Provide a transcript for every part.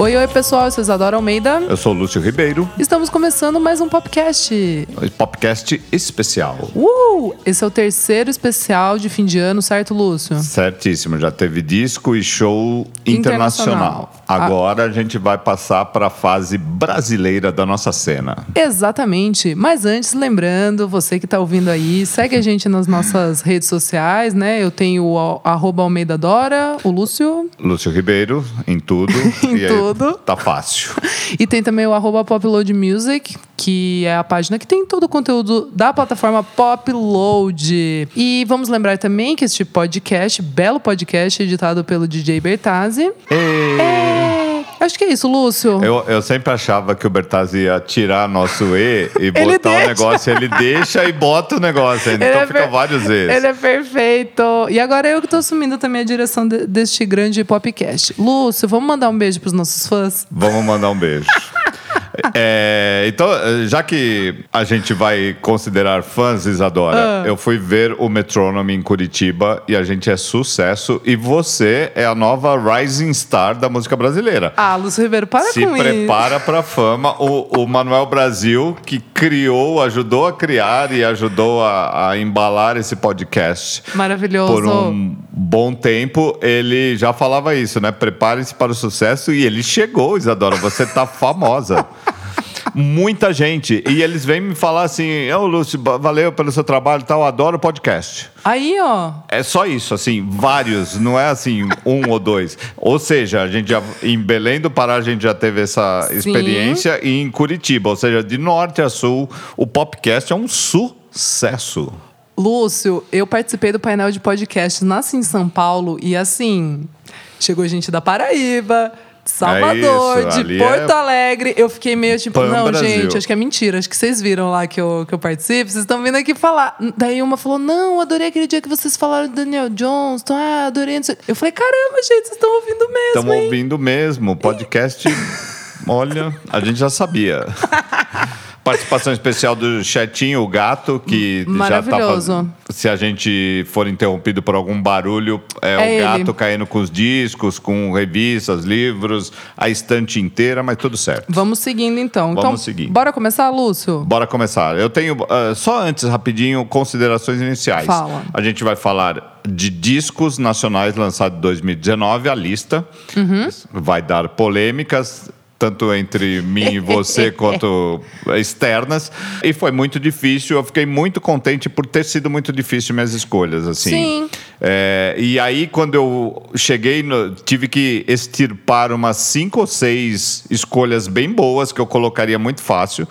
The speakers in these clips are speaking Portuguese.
Oi, oi, pessoal. Eu sou Isadora Almeida. Eu sou o Lúcio Ribeiro. Estamos começando mais um podcast. Popcast especial. Uh! Esse é o terceiro especial de fim de ano, certo, Lúcio? Certíssimo. Já teve disco e show internacional. Internacional. Agora a gente vai passar para a fase brasileira da nossa cena. Exatamente. Mas antes, lembrando, você que está ouvindo aí, segue a gente nas nossas redes sociais, né? Eu tenho o arroba Almeida Dora, o Lúcio. Lúcio Ribeiro, em tudo. Em E aí, tudo. Tá fácil. E tem também o arroba Popload Music, que é a página que tem todo o conteúdo da plataforma Popload. E vamos lembrar também que este podcast, belo podcast, editado pelo DJ Bertazzi. E... É, Acho que é isso, Lúcio. Eu, eu sempre achava que o Bertazzi ia tirar nosso E e botar o deixa. negócio. Ele deixa e bota o negócio ainda. Ele Então é fica per- várias vezes. Ele é perfeito. E agora eu que tô assumindo também a direção de- deste grande podcast. Lúcio, vamos mandar um beijo pros nossos fãs? Vamos mandar um beijo. É, então, já que a gente vai considerar fãs, Isadora, Ah. eu fui ver o Metronome em Curitiba e a gente é sucesso. E você é a nova rising star da música brasileira. Ah, Lúcio Ribeiro, para Se com isso. prepara para fama. O, o Manuel Brasil, que criou, ajudou a criar e ajudou a, a embalar esse podcast Maravilhoso. por um bom tempo, ele já falava isso, né? Prepare-se para o sucesso e ele chegou, Isadora. Você tá famosa. Muita gente. E eles vêm me falar assim: Ô Lúcio, ba- valeu pelo seu trabalho e tal, adoro podcast. Aí, ó. É só isso, assim, vários, não é assim, um ou dois. Ou seja, a gente já, em Belém do Pará a gente já teve essa Sim. experiência e em Curitiba, ou seja, de norte a sul, o podcast é um sucesso. Lúcio, eu participei do painel de podcast Nasci em São Paulo e assim, chegou gente da Paraíba, Salvador, isso, de ali Porto é Alegre. Eu fiquei meio tipo, Pan não, Brasil. gente, acho que é mentira. Acho que vocês viram lá que eu, que eu participo. Vocês estão vindo aqui falar. Daí uma falou: Não, adorei aquele dia que vocês falaram do Daniel Johnston. Ah, adorei. Eu falei: Caramba, gente, vocês estão ouvindo mesmo. Hein?" ouvindo mesmo. Podcast, olha, a gente já sabia. Participação especial do Chetinho, o gato, que já Maravilhoso. tá faz- Se a gente for interrompido por algum barulho, é, É o ele. gato caindo com os discos, com revistas, livros, a estante inteira, mas tudo certo. Vamos seguindo então. então, Vamos seguir. bora começar, Lúcio? Bora começar. Eu tenho, ah, só antes, rapidinho, considerações iniciais. Fala. A gente vai falar de discos nacionais lançados em 2019, a lista. Uhum. Vai dar polêmicas. Tanto entre mim e você quanto externas. E foi muito difícil. Eu fiquei muito contente por ter sido muito difícil minhas escolhas. Assim. Sim. É, e aí, quando eu cheguei, no- tive que extirpar umas cinco ou seis escolhas bem boas que eu colocaria muito fácil.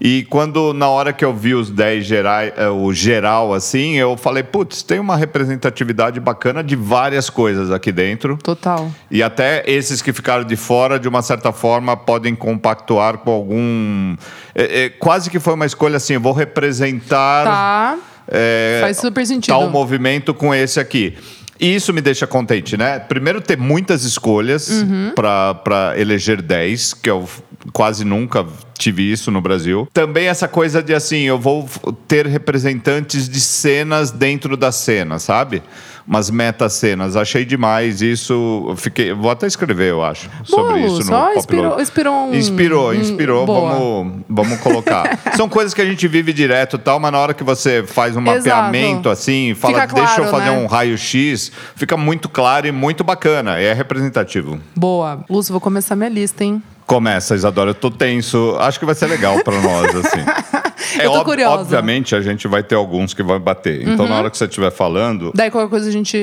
E quando, na hora que eu vi os 10 gerais, eh, o geral, assim, eu falei, putz, tem uma representatividade bacana de várias coisas aqui dentro. Total. E até esses que ficaram de fora, de uma certa forma, podem compactuar com algum. é, é, quase que foi uma escolha assim: eu vou representar. Tá. é, Faz super sentido. tal movimento com esse aqui. E isso me deixa contente, né? Primeiro, ter muitas escolhas Uhum. para eleger 10, que eu quase nunca tive isso no Brasil. Também essa coisa de assim, eu vou ter representantes de cenas dentro da cena, sabe? Umas meta-cenas. Achei demais isso. Fiquei, vou até escrever, eu acho, sobre isso no inspirou- inspirou um- Inspirou, inspirou. boa. Vamos, vamos colocar. São coisas que a gente vive direto e tal, mas na hora que você faz um Exato. mapeamento assim, fala, Fica deixa eu claro, fazer né? um raio-x, fica muito claro e muito bacana. É representativo. Boa. Lúcio, vou começar minha lista, hein? Começa, Isadora, eu tô tenso. Acho que vai ser legal pra nós, assim. É Eu tô ob- curiosa. Obviamente, a gente vai ter alguns que vão bater. Então, na hora que você estiver falando, Daí qualquer coisa a gente,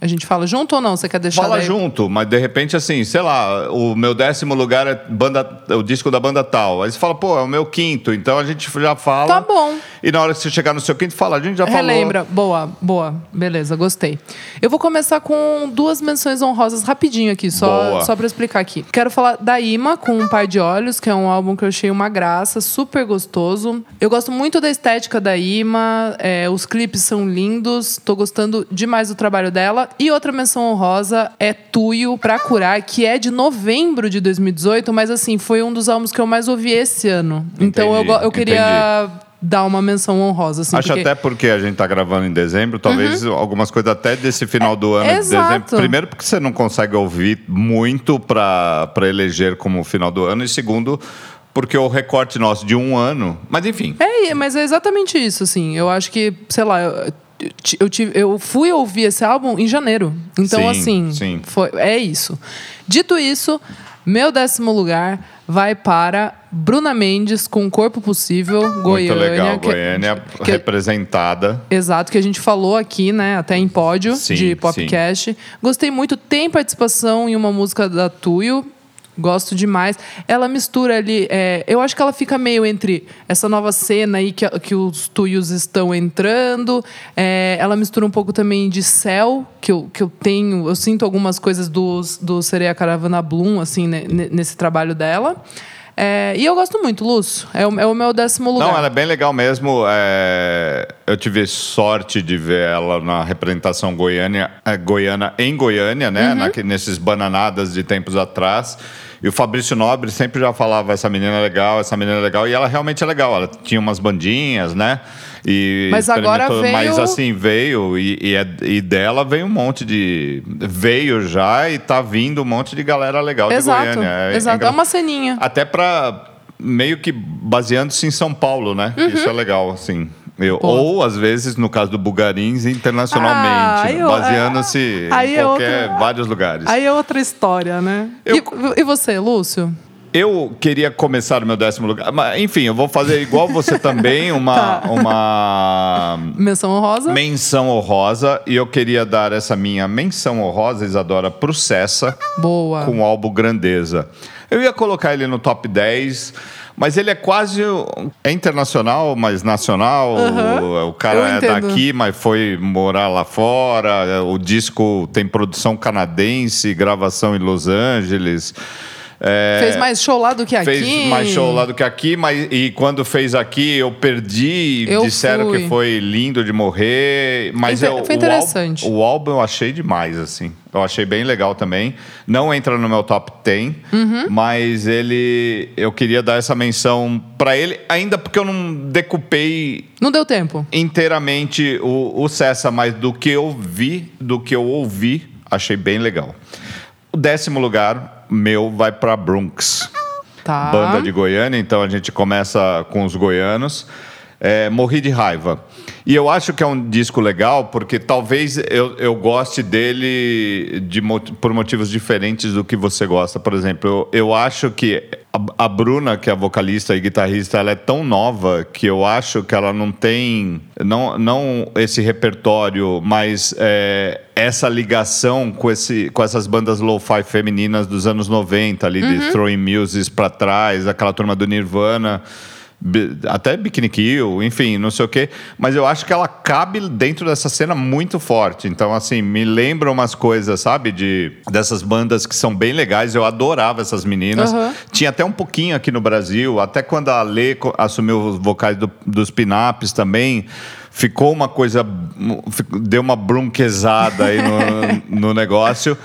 a gente fala junto ou não? Você quer deixar Fala daí? junto, mas de repente, assim, sei lá, o meu décimo lugar é banda, o disco da banda tal. Aí você fala, pô, é o meu quinto. Então a gente já fala. Tá bom. E na hora que você chegar no seu quinto, fala, a gente já falou. Relembra. Boa, boa. Beleza, gostei. Eu vou começar com duas menções honrosas rapidinho aqui, só, Boa. só pra explicar aqui. Quero falar da Ima com Um Par de Olhos, que é um álbum que eu achei uma graça, super gostoso. Eu gosto muito da estética da Ima, é, os clipes são lindos, tô gostando demais do trabalho dela. E outra menção honrosa é Tuyo pra Curar, que é de novembro de 2018, mas assim, foi um dos álbuns que eu mais ouvi esse ano. Então eu, Entendi, eu queria dar uma menção honrosa. Assim, Acho porque... até porque a gente tá gravando em dezembro, talvez algumas coisas até desse final do ano de Uhum. É, exato. dezembro. Primeiro, porque você não consegue ouvir muito para eleger como final do ano, e segundo, porque o recorte nosso de um ano. Mas enfim. É, mas é exatamente isso, assim. Eu acho que, sei lá, eu, eu, tive, eu fui ouvir esse álbum em janeiro. Então, Sim, assim, sim. Foi, é isso. Dito isso, meu décimo lugar vai para Bruna Mendes com Corpo Possível, Goiânia. muito legal, que- Goiânia que- representada. Exato, que a gente falou aqui, né? Até em pódio Sim, de podcast. Gostei muito. Tem participação em uma música da Tuyo. Gosto demais. Ela mistura ali. é, eu acho que ela fica meio entre essa nova cena aí que, que os Tuyos estão entrando. é, ela mistura um pouco também de céu, que eu, que eu tenho. Eu sinto algumas coisas do, do Sereia Caravana Bloom, assim, né, ne- nesse trabalho dela. É, e eu gosto muito, Lúcio. É o, é o meu décimo lugar. Não, ela é bem legal mesmo. é, Eu tive sorte de ver ela na representação goiânia, é, goiana em Goiânia, né? Uhum. Naque- nesses bananadas de tempos atrás. E o Fabrício Nobre sempre já falava essa menina é legal, essa menina é legal. E ela realmente é legal. Ela tinha umas bandinhas, né? E Mas agora veio- Mas assim, veio. E, e, é- e dela veio um monte de... Veio já e tá vindo um monte de galera legal Exato, de Goiânia. É- é exato. É engra- uma ceninha. até para meio que baseando-se em São Paulo, né? Isso é legal, assim. Eu- ou, às vezes, no caso do Bugarins, Ah, internacionalmente. eu- baseando-se aí em é qualquer, outra- vários lugares. Aí é outra história, né? Eu- E, e você, Lúcio? Eu queria começar no meu décimo lugar. Mas, enfim, eu vou fazer igual você também, uma, Tá. uma Menção honrosa? menção honrosa. E eu queria dar essa minha menção honrosa, Isadora, pro Cessa. Boa. com o álbum Grandeza. Eu ia colocar ele no top 10, mas ele é quase. É internacional, mas nacional. Aham. O, o cara é daqui, mas foi morar lá fora. O disco tem produção canadense, gravação em Los Angeles. É, Fez mais show lá do que aqui? Fez mais show lá do que aqui, mas e quando fez aqui eu perdi. Eu disseram fui. que foi lindo de morrer, mas Foi eu, inter- foi o álbum- interessante. O, álbum eu achei demais, assim. Eu achei bem legal também. Não entra no meu top 10, Uhum. mas ele. Eu queria dar essa menção pra ele, ainda porque eu não decupei Não deu tempo. inteiramente o, o Cessa, mas do que eu vi, do que eu ouvi, achei bem legal. O décimo lugar meu vai pra Bronx Tá. banda de Goiânia, então a gente começa com os goianos. É, Morri de raiva. E eu acho que é um disco legal, porque talvez eu, eu goste dele de, por motivos diferentes do que você gosta. Por exemplo, eu, eu acho que a, a Bruna, que é a vocalista e guitarrista, ela é tão nova que eu acho que ela não tem não, não esse repertório, mas é, essa ligação com, esse, com essas bandas lo-fi femininas dos anos 90, ali, de Throwing Muses pra trás, aquela turma do Nirvana. Até Bikini Kill, enfim, não sei o quê. Mas eu acho que ela cabe dentro dessa cena muito forte. Então, assim, me lembra umas coisas, sabe? De, dessas bandas que são bem legais. Eu adorava essas meninas. Aham. Tinha até um pouquinho aqui no Brasil. Até quando a Lê assumiu os vocais do- dos pinaps também. Ficou uma coisa. Deu uma brunquezada aí no, no negócio.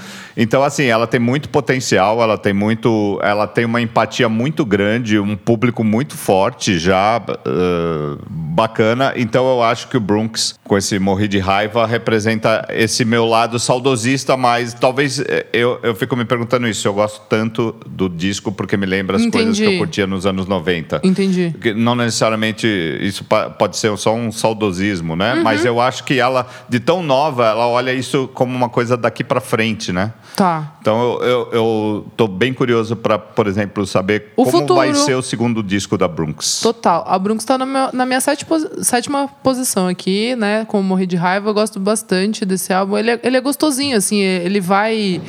Então, assim, ela tem muito potencial, ela tem muito. Ela tem uma empatia muito grande, um público muito forte já, eh, bacana. Então eu acho que o Bronx, com esse Morri de Raiva, representa esse meu lado saudosista, mas talvez eh, eu, eu fico me perguntando isso. Eu gosto tanto do disco porque me lembra as coisas que Entendi. eu curtia nos anos 90. Entendi. Não necessariamente isso pode ser só um saudosismo, né? Uhum. Mas eu acho que ela, de tão nova, ela olha isso como uma coisa daqui pra frente, né? Tá. Então eu, eu, eu tô bem curioso para, por exemplo, saber O como futuro. vai ser o segundo disco da Brunx. Total. A Brunx tá na, minha sétima posição aqui, né? Com Morrer de Raiva. Eu gosto bastante desse álbum. Ele é, ele é gostosinho, assim. é- Ele vai...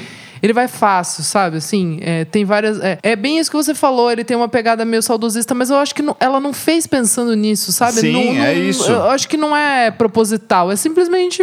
Ele vai fácil, sabe? Assim, é, tem várias. É, é bem isso que você falou. Ele tem uma pegada meio saudosista, mas eu acho que não- ela não fez pensando nisso, sabe? Sim, Não- não- é isso. Eu acho que não é proposital. É simplesmente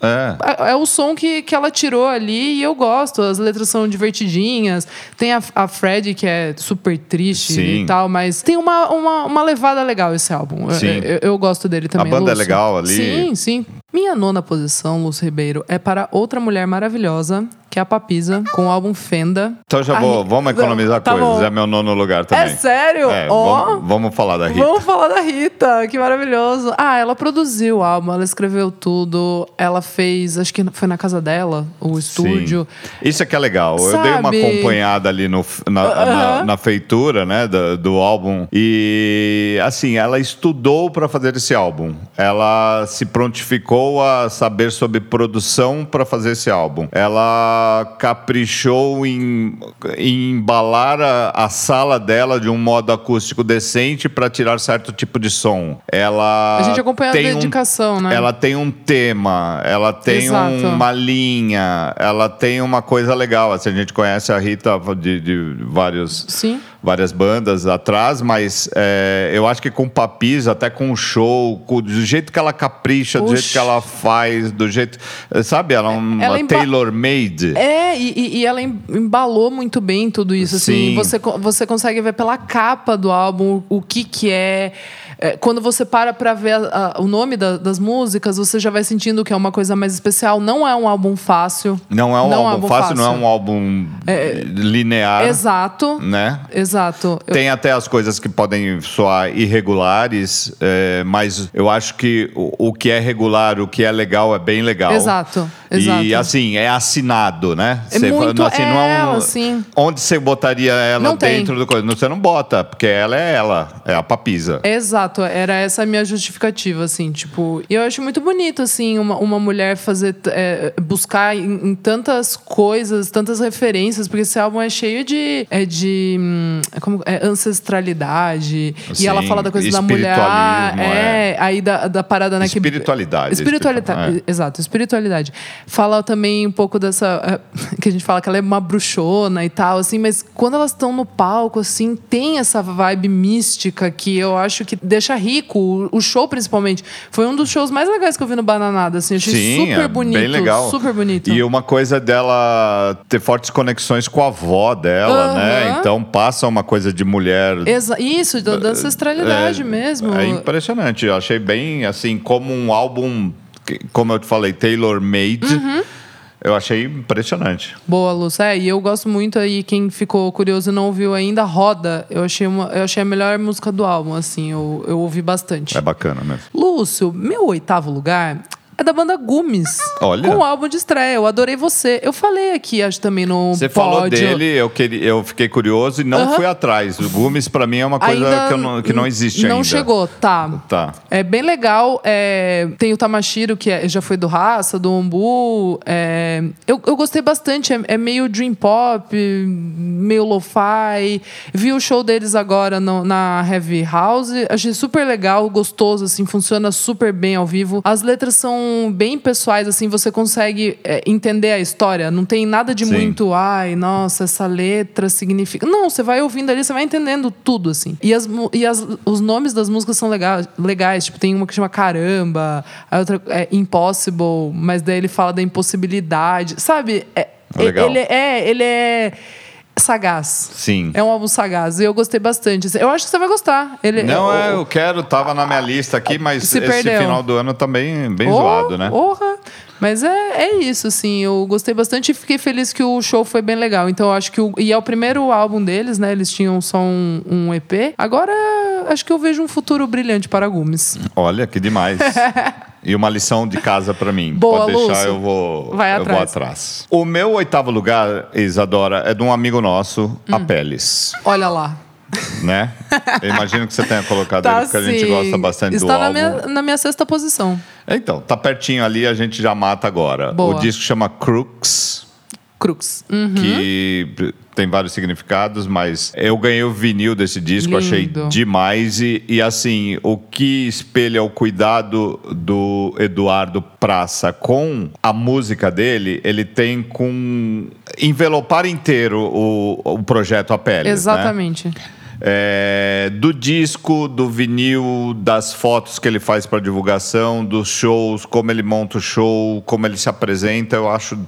É. é, é o som que, que ela tirou ali e eu gosto. As letras são divertidinhas. Tem a, a Fred, que é super triste Sim. e tal, mas tem uma, uma, uma levada legal esse álbum. Eu- Sim. Eu, eu gosto dele também. banda é Lúcio. legal ali. Sim, sim. Minha nona posição, Lúcio Ribeiro, é para outra mulher maravilhosa, que é a Papisa, com o álbum Fenda. Então já vou, Ri- vamos economizar Tá coisas. bom. É meu nono lugar também. É sério? É, Ó. vamos, vamos falar da Rita. Vamos falar da Rita, que maravilhoso. Ah, ela produziu o álbum, ela escreveu tudo, ela fez, acho que foi na casa dela, o estúdio. Sim. Isso é que é legal. Eu dei uma Sabe? acompanhada ali no, na, na, na feitura né, do, do álbum. E, assim, ela estudou para fazer esse álbum. Ela se prontificou a saber sobre produção para fazer esse álbum. Ela caprichou em, em embalar a, a sala dela de um modo acústico decente para tirar certo tipo de som. Ela A gente acompanha a tem um- dedicação, né? Ela tem um tema, ela tem Exato. uma linha, ela tem uma coisa legal. Assim, a gente conhece a Rita de, de vários, Sim. Várias bandas atrás, mas é, eu acho que com Papis, até com o show, com- do jeito que ela capricha, do jeito que ela faz, do jeito. Sabe, ela é uma Ela emba- tailor-made. É, e, e- ela em- embalou muito bem tudo isso. Assim, Sim. você, você consegue ver pela capa do álbum o, o que que é. É, Quando você para pra ver a- a- o nome da- das músicas, você já vai sentindo que é uma coisa mais especial. Não é um álbum fácil. Não é um álbum, fácil, não é um álbum linear, Exato. né? Exato. Eu- Tem até as coisas que podem soar irregulares, é, mas eu acho que o, o que é regular, o que é legal, é bem legal. Exato, E exato. assim, é assinado, né? É Você muito assim, não é um- ela, sim. Onde você botaria ela Não tem. dentro do coisa? Você não bota, porque ela é ela, é a papisa. Exato, era essa a minha justificativa, assim, tipo, e eu acho muito bonito, assim, uma, uma mulher fazer, é, buscar em, em tantas coisas, tantas referências, porque esse álbum é cheio de, é de, hum, como, é ancestralidade, e ela fala da coisa da mulher, é, é. aí da, da parada, né, que- Espiritualidade, espiritualidade, é. exato, espiritualidade. Fala também um pouco dessa, eh, que a gente fala que ela é uma bruxona e tal, assim, mas quando elas estão no palco, assim, tem essa vibe mística que eu acho que deixa rico. O- show, principalmente, foi um dos shows mais legais que eu vi no Bananada, assim, achei Sim, super é bonito. bem legal. Super bonito. E uma coisa dela ter fortes conexões com a avó dela, né? Aham. Então passa uma coisa de mulher Exa- Isso, da, da ancestralidade mesmo. É impressionante. Eu achei bem, assim, como um álbum, como eu te falei, tailor-made. Uhum. Eu achei impressionante. Boa, Lúcia. É, e eu gosto muito aí, quem ficou curioso e não ouviu ainda, Roda. Eu achei, uma, eu achei a melhor música do álbum, assim, eu, eu ouvi bastante. É bacana mesmo. Lúcio, meu oitavo lugar é da banda Gumes. Olha. Com o álbum de estreia. Eu adorei você. Eu falei aqui, acho também no Você falou dele, eu, queria, eu fiquei curioso e não fui atrás. O Gumes, pra mim, é uma coisa Ainda que, não, que não existe Não ainda. chegou, tá. Tá. É bem legal. é, tem o Tamashiro, que é- já foi do Raça, do Ombu. é, eu, eu gostei bastante. É, é meio dream pop, meio lo-fi. Vi o show deles agora no- na Heavy House. Achei super legal, gostoso, assim, funciona super bem ao vivo. As letras são bem pessoais, assim, você consegue é, entender a história. Não tem nada de Sim. muito, ai, nossa, essa letra significa. Não, você vai ouvindo ali, você vai entendendo tudo, assim. E, as, e as, os nomes das músicas são legais, legais. Tipo, tem uma que chama Caramba, a outra é Impossible, mas daí ele fala da impossibilidade. Sabe? É, Legal. Ele é. Ele é sagaz. Sim. É um álbum sagaz. E eu gostei bastante. Eu acho que você vai gostar. Ele, Não, o- é, eu quero, tava na minha lista aqui, mas Se esse perdeu. final do ano também bem Oh, zoado, né? Porra! Mas é, é isso, assim. Eu gostei bastante e fiquei feliz que o show foi bem legal. Então, eu acho que. O, e é o primeiro álbum deles, né? Eles tinham só um, um EP. Agora, acho que eu vejo um futuro brilhante para Gumes. Olha, que demais. e uma lição de casa pra mim. Boa, Pode deixar, Lúcio. eu vou, Vai eu vou atrás. atrás. O meu oitavo lugar, Isadora, é de um amigo nosso, Hum. a Peles. Olha lá. Né? Eu imagino que você tenha colocado Tá ele, porque a gente gosta bastante Está do na álbum. minha, na minha sexta posição. Então, tá pertinho ali, a gente já mata agora. Boa. O disco chama Crooks. Crux. Hum. que tem vários significados, mas eu ganhei o vinil desse disco, achei Lindo. demais. E, e, assim, o que espelha o cuidado do Eduardo Praça com a música dele, ele tem com envelopar inteiro o, o projeto A Pele. Exatamente. É, do disco, do vinil, das fotos que ele faz para divulgação, dos shows, como ele monta o show, como ele se apresenta, eu acho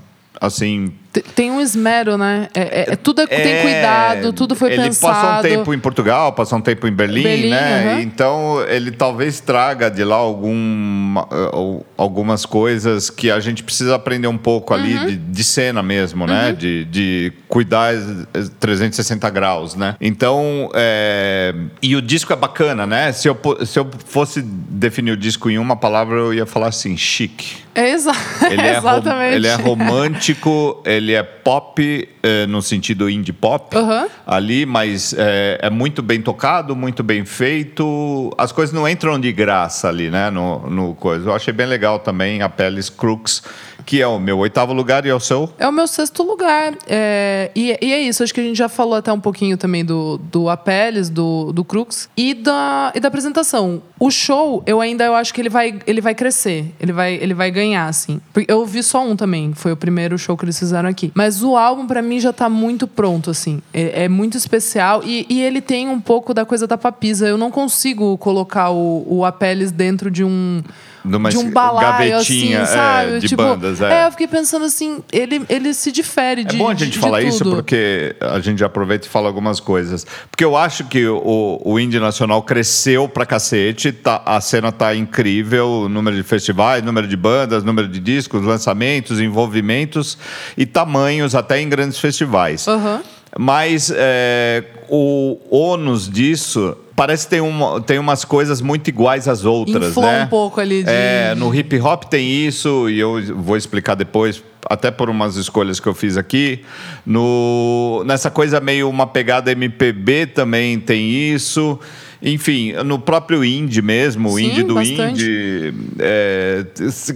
assim Tem um esmero, né? É, é- é- tudo é- tem cuidado, tudo foi ele pensado. passou um tempo em Portugal, passou um tempo em Berlim, Berlim, né? aham. Então ele talvez traga de lá algum, uh, algumas coisas que a gente precisa aprender um pouco ali Uhum. de, de cena mesmo, né? De, de cuidar eh, 360 graus, né? Então, é, e o disco é bacana, né? Se eu, se eu fosse definir o disco em uma palavra, eu ia falar assim, chique. É exa Ele é, rom- exatamente. ele é romântico, ele é pop eh, no sentido indie pop Aham. ali, mas é, é muito bem tocado, muito bem feito. As coisas não entram de graça ali, né? No, no coisa. Eu achei bem legal também a Peles Crooks, que é o meu oitavo lugar e é o seu. É o meu sexto lugar. É, e, e é isso, acho que a gente já falou até um pouquinho também do, do Apeles, do, do Crux e da, e da apresentação. O show, eu ainda eu acho que ele vai, ele vai crescer, ele vai, ele vai ganhar, assim. Eu vi só um também, foi o primeiro show que eles fizeram aqui. Mas o álbum, pra mim, já tá muito pronto, assim. É, é muito especial e, e ele tem um pouco da coisa da papisa. Eu não consigo colocar o, o Apeles dentro de um Numa de um balaio, gavetinha, assim, é, sabe? de tipo, bandas, é. eu fiquei pensando assim, ele, ele se difere de É bom a gente de, falar de isso porque a gente aproveita e fala algumas coisas. Porque eu acho que o, o indie nacional cresceu pra cacete, tá, a cena tá incrível, o número de festivais, número de bandas, número de discos, lançamentos, envolvimentos e tamanhos até em grandes festivais. Aham. Mas é, o ônus disso parece que tem, uma, tem umas coisas muito iguais às outras, Inflou né? um pouco ali de- É, no hip hop tem isso, e eu vou explicar depois, até por umas escolhas que eu fiz aqui. No, nessa coisa meio uma pegada MPB também tem isso. Enfim, no próprio indie mesmo, o indie do bastante. indie, é,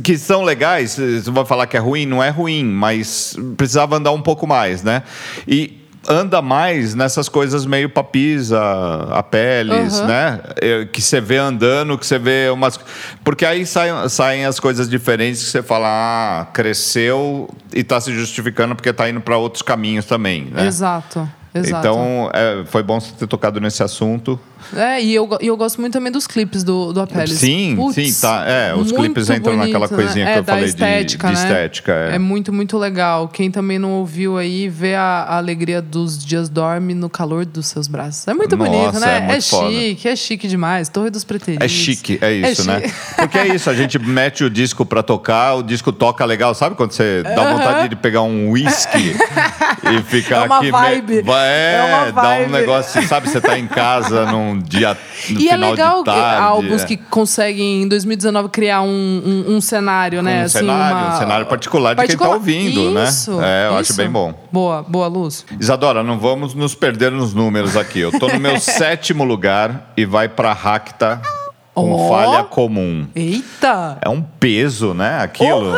que são legais. Você vai falar que é ruim? Não é ruim, mas precisava andar um pouco mais, né? E anda mais nessas coisas meio papisa, a peles, Aham. né? Que você vê andando, que você vê umas. Porque aí saem, saem as coisas diferentes que você fala, ah, cresceu e está se justificando porque está indo para outros caminhos também, né? Exato. Exato. Então, é, foi bom você ter tocado nesse assunto. É, e eu, e eu gosto muito também dos clipes do, do Apeles. Sim, Putz, sim, tá. É, os clipes entram naquela bonito, coisinha né? que É, eu falei de- estética, de né? estética, é. É muito, muito legal. Quem também não ouviu aí, vê a, a alegria dos dias dorme no calor dos seus braços. É muito Nossa, bonito, né? é foda. chique, é chique demais. Torre dos Preteridos. É chique, é isso, né? Porque é isso, a gente mete o disco pra tocar, o disco toca legal, sabe quando você dá vontade de pegar um whisky e ficar É aqui. me- vibe. Vai- É, É uma dá um vibe. negócio, sabe? Você tá em casa num dia. No E é final legal de que tarde, álbuns é. que conseguem, em 2019, criar um, um, um cenário, né? Um assim, cenário, uma- um cenário particular de quem tá ouvindo, né? Isso, É, eu acho isso. bem bom. Boa, boa luz. Isadora, não vamos nos perder nos números aqui. Eu tô no meu sétimo lugar e vai pra Racta com Ó. falha comum. Eita! É um peso, né? Aquilo.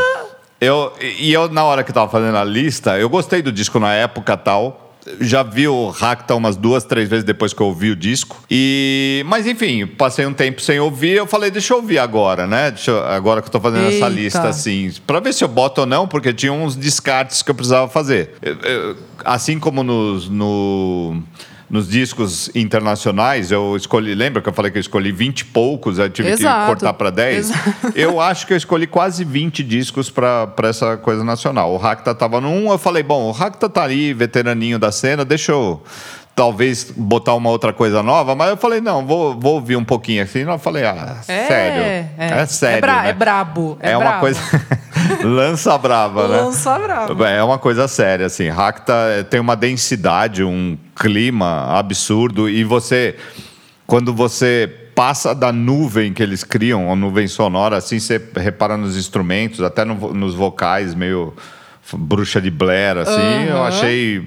Eu, e eu, na hora que tava fazendo a lista, eu gostei do disco na época tal. Já vi o Racta umas duas, três vezes depois que eu ouvi o disco. E, mas enfim, passei um tempo sem ouvir. Eu falei, deixa eu ouvir agora, né? Eu- agora que eu tô fazendo essa Eita. lista, assim, pra ver se eu boto ou não, porque tinha uns descartes que eu precisava fazer. Eu- eu- assim como nos, no- nos discos internacionais, eu escolhi. Lembra que eu falei que eu escolhi 20 e poucos, aí tive Exato. que cortar pra 10? Exato. Eu acho que eu escolhi quase 20 discos pra pra essa coisa nacional. O Racta tava num, eu falei, bom, o Racta tá ali, veteraninho da cena, deixa eu talvez botar uma outra coisa nova, mas eu falei, não, vou, vou ouvir um pouquinho assim. Eu falei, ah, É, sério. é. É, sério. É, bra- né? é brabo. É, É, uma brabo. coisa. Lança brava, né? Lança brabo. É uma coisa séria, assim. Racta eh, tem uma densidade, um clima absurdo e você, quando você passa da nuvem que eles criam, a nuvem sonora, assim, você repara nos instrumentos, até no nos vocais, meio bruxa de Blair, assim, eu Aham. achei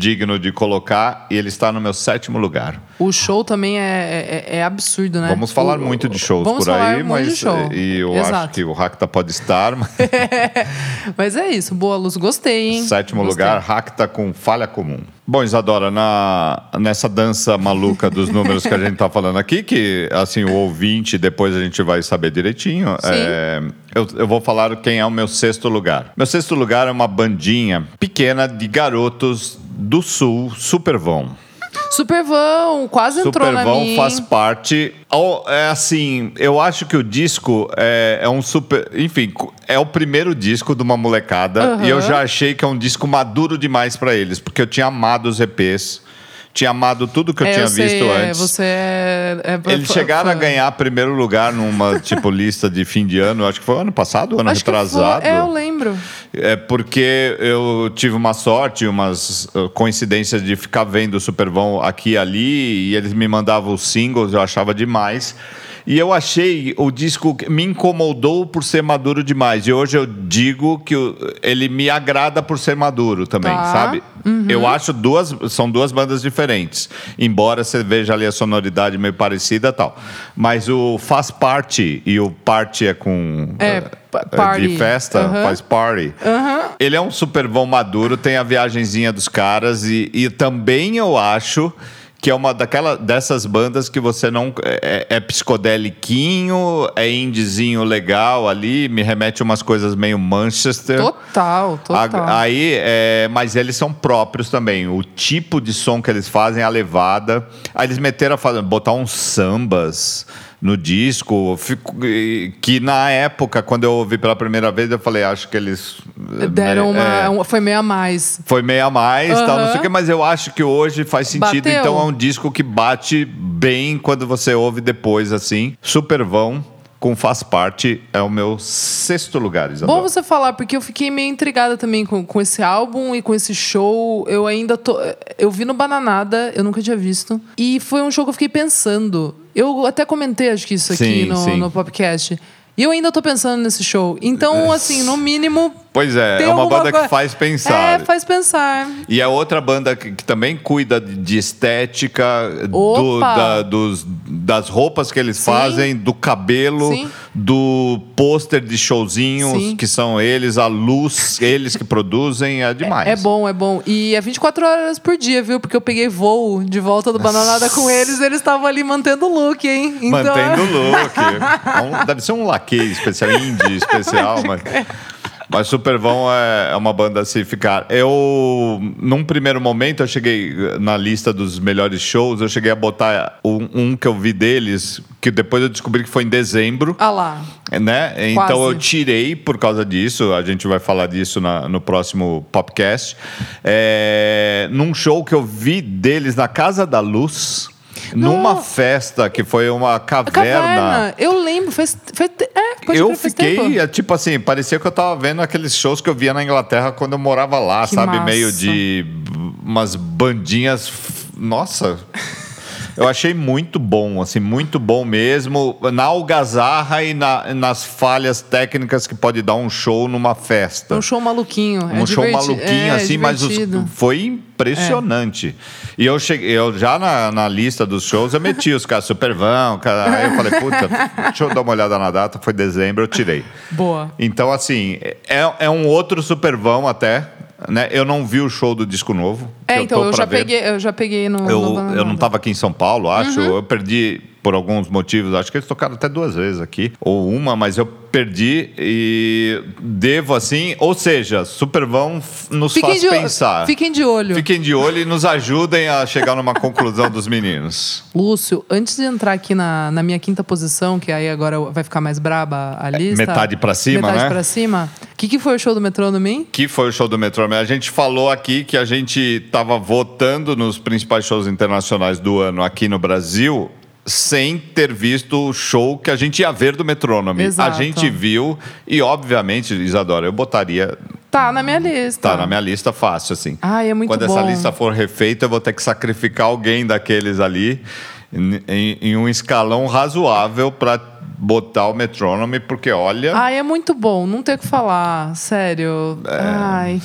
digno de colocar e ele está no meu sétimo lugar. O show também é, é, é absurdo, né? Vamos falar O- muito de shows por aí, mas e eu acho Exato. que o Racta pode estar, mas Mas é isso, boa luz, gostei, hein? Sétimo Gostei. lugar, Racta com falha comum. Bom, Isadora, na, nessa dança maluca dos números que a gente tá falando aqui, que assim, o ouvinte depois a gente vai saber direitinho, é, eu, eu vou falar quem é o meu sexto lugar. Meu sexto lugar é uma bandinha pequena de garotos do sul, super vão. Supervão, quase entrou na Supervão minha. faz parte. É assim, eu acho que o disco é, é um super. Enfim, é o primeiro disco de uma molecada. Aham. E eu já achei que é um disco maduro demais pra eles, porque eu tinha amado os EPs. Tinha amado tudo que eu É, tinha sei, visto é, antes. Você é. é Eles chegaram a ganhar primeiro lugar numa tipo lista de fim de ano, acho que foi ano passado, ano Acho que retrasado. foi- É, eu lembro. É porque eu tive uma sorte, umas uh, coincidências de ficar vendo o Supervão aqui e ali, e eles me mandavam os singles, eu achava demais. E eu achei o disco que me incomodou por ser maduro demais. E hoje eu digo que ele me agrada por ser maduro também, Tá. sabe? Eu acho duas são duas bandas diferentes, embora você veja ali a sonoridade meio parecida e tal. Mas o faz parte e o parte é com É, eh, eh, party. de festa, Aham. faz party. Ele é um super bom maduro, tem a viagenzinha dos caras e, e também eu acho que é uma daquela, dessas bandas que você não. É, é psicodéliquinho, é indizinho legal ali, me remete a umas coisas meio Manchester. Total, total. A- Aí, é, mas eles são próprios também. O tipo de som que eles fazem, a levada. Aí eles meteram a fazer, botar uns sambas no disco, fico- que na época, quando eu ouvi pela primeira vez, eu falei, acho que eles. Deram uma. é, Foi meio a mais. foi meio a mais, tal, não sei o quê, mas eu acho que hoje faz sentido. Bateu. Então é um disco que bate bem quando você ouve depois, assim. Supervão, com Faz Parte, é o meu sexto lugar, Isadora. Bom você falar, porque eu fiquei meio intrigada também com, com esse álbum e com esse show. Eu ainda tô. Eu vi no Bananada, eu nunca tinha visto. E foi um show que eu fiquei pensando. Eu até comentei, acho que isso aqui Sim, no, sim. no podcast. E eu ainda tô pensando nesse show. Então, assim, no mínimo. Pois é, tem é uma banda que faz pensar. É, faz pensar. E é outra banda que, que também cuida de- estética, do- da- dos, das roupas que eles Sim. fazem, do cabelo, Sim. do pôster de showzinhos, Sim. que são eles, a luz, eles que produzem, é demais. É bom, é bom. E é 24 horas por dia, viu? Porque eu peguei voo de volta do Bananada com eles eles estavam ali mantendo o look, hein? Então, Mantendo o look. É deve ser um laque especial, indie especial, mas. Mas Supervão é é uma banda a se ficar. Eu, num primeiro momento, eu cheguei na lista dos melhores shows, eu cheguei a botar um, um que eu vi deles, que depois eu descobri que foi em dezembro. Ah lá. Né? Quase. Então eu tirei por causa disso, a gente vai falar disso na- no próximo podcast. É, num show que eu vi deles na Casa da Luz, numa Não. festa que foi uma caverna. caverna. Eu lembro. Faz, faz, é, pode Eu faz fiquei, tempo. é, tipo assim, parecia que eu tava vendo aqueles shows que eu via na Inglaterra quando eu morava lá, Que sabe? massa. Meio de umas bandinhas. Nossa! Eu achei muito bom, assim, muito bom mesmo. Na algazarra e na- nas falhas técnicas que pode dar um show numa festa. É um show maluquinho. Um é show diverti- maluquinho, é, assim, mas os- foi impressionante. E eu cheguei, eu já na, na lista dos shows, eu meti os caras Supervão, cara, aí eu falei, puta, deixa eu dar uma olhada na data, foi dezembro, eu tirei. Boa. Então, assim, é, é um outro Supervão até, né? Eu não vi o show do disco novo. É, então, eu já, ver. peguei, eu já peguei no. Eu, no eu não estava aqui em São Paulo, acho. Uhum. Eu perdi por alguns motivos. Acho que eles tocaram até duas vezes aqui, ou uma, mas eu perdi e devo assim. Ou seja, Supervão nos Fiquem faz pensar. Fiquem de olho. Fiquem de olho e nos ajudem a chegar numa conclusão dos meninos. Lúcio, antes de entrar aqui na, na minha quinta posição, que aí agora vai ficar mais braba a lista. É, metade pra cima, Metade né? pra cima. O que, que foi o show do Metrônomo? Que foi o show do Metrônomo. A gente falou aqui que a gente estava votando nos principais shows internacionais do ano aqui no Brasil sem ter visto o show que a gente ia ver do Metrônomo. Exato. A gente viu e, obviamente, Isadora, eu botaria... Tá na minha lista. Tá na minha lista fácil, assim. Ai, é muito Quando bom. essa lista for refeita, eu vou ter que sacrificar alguém daqueles ali em, em- em um escalão razoável para botar o Metrônomo, porque, olha... Ai, é muito bom. Não tem o que falar. Sério. É. Ai.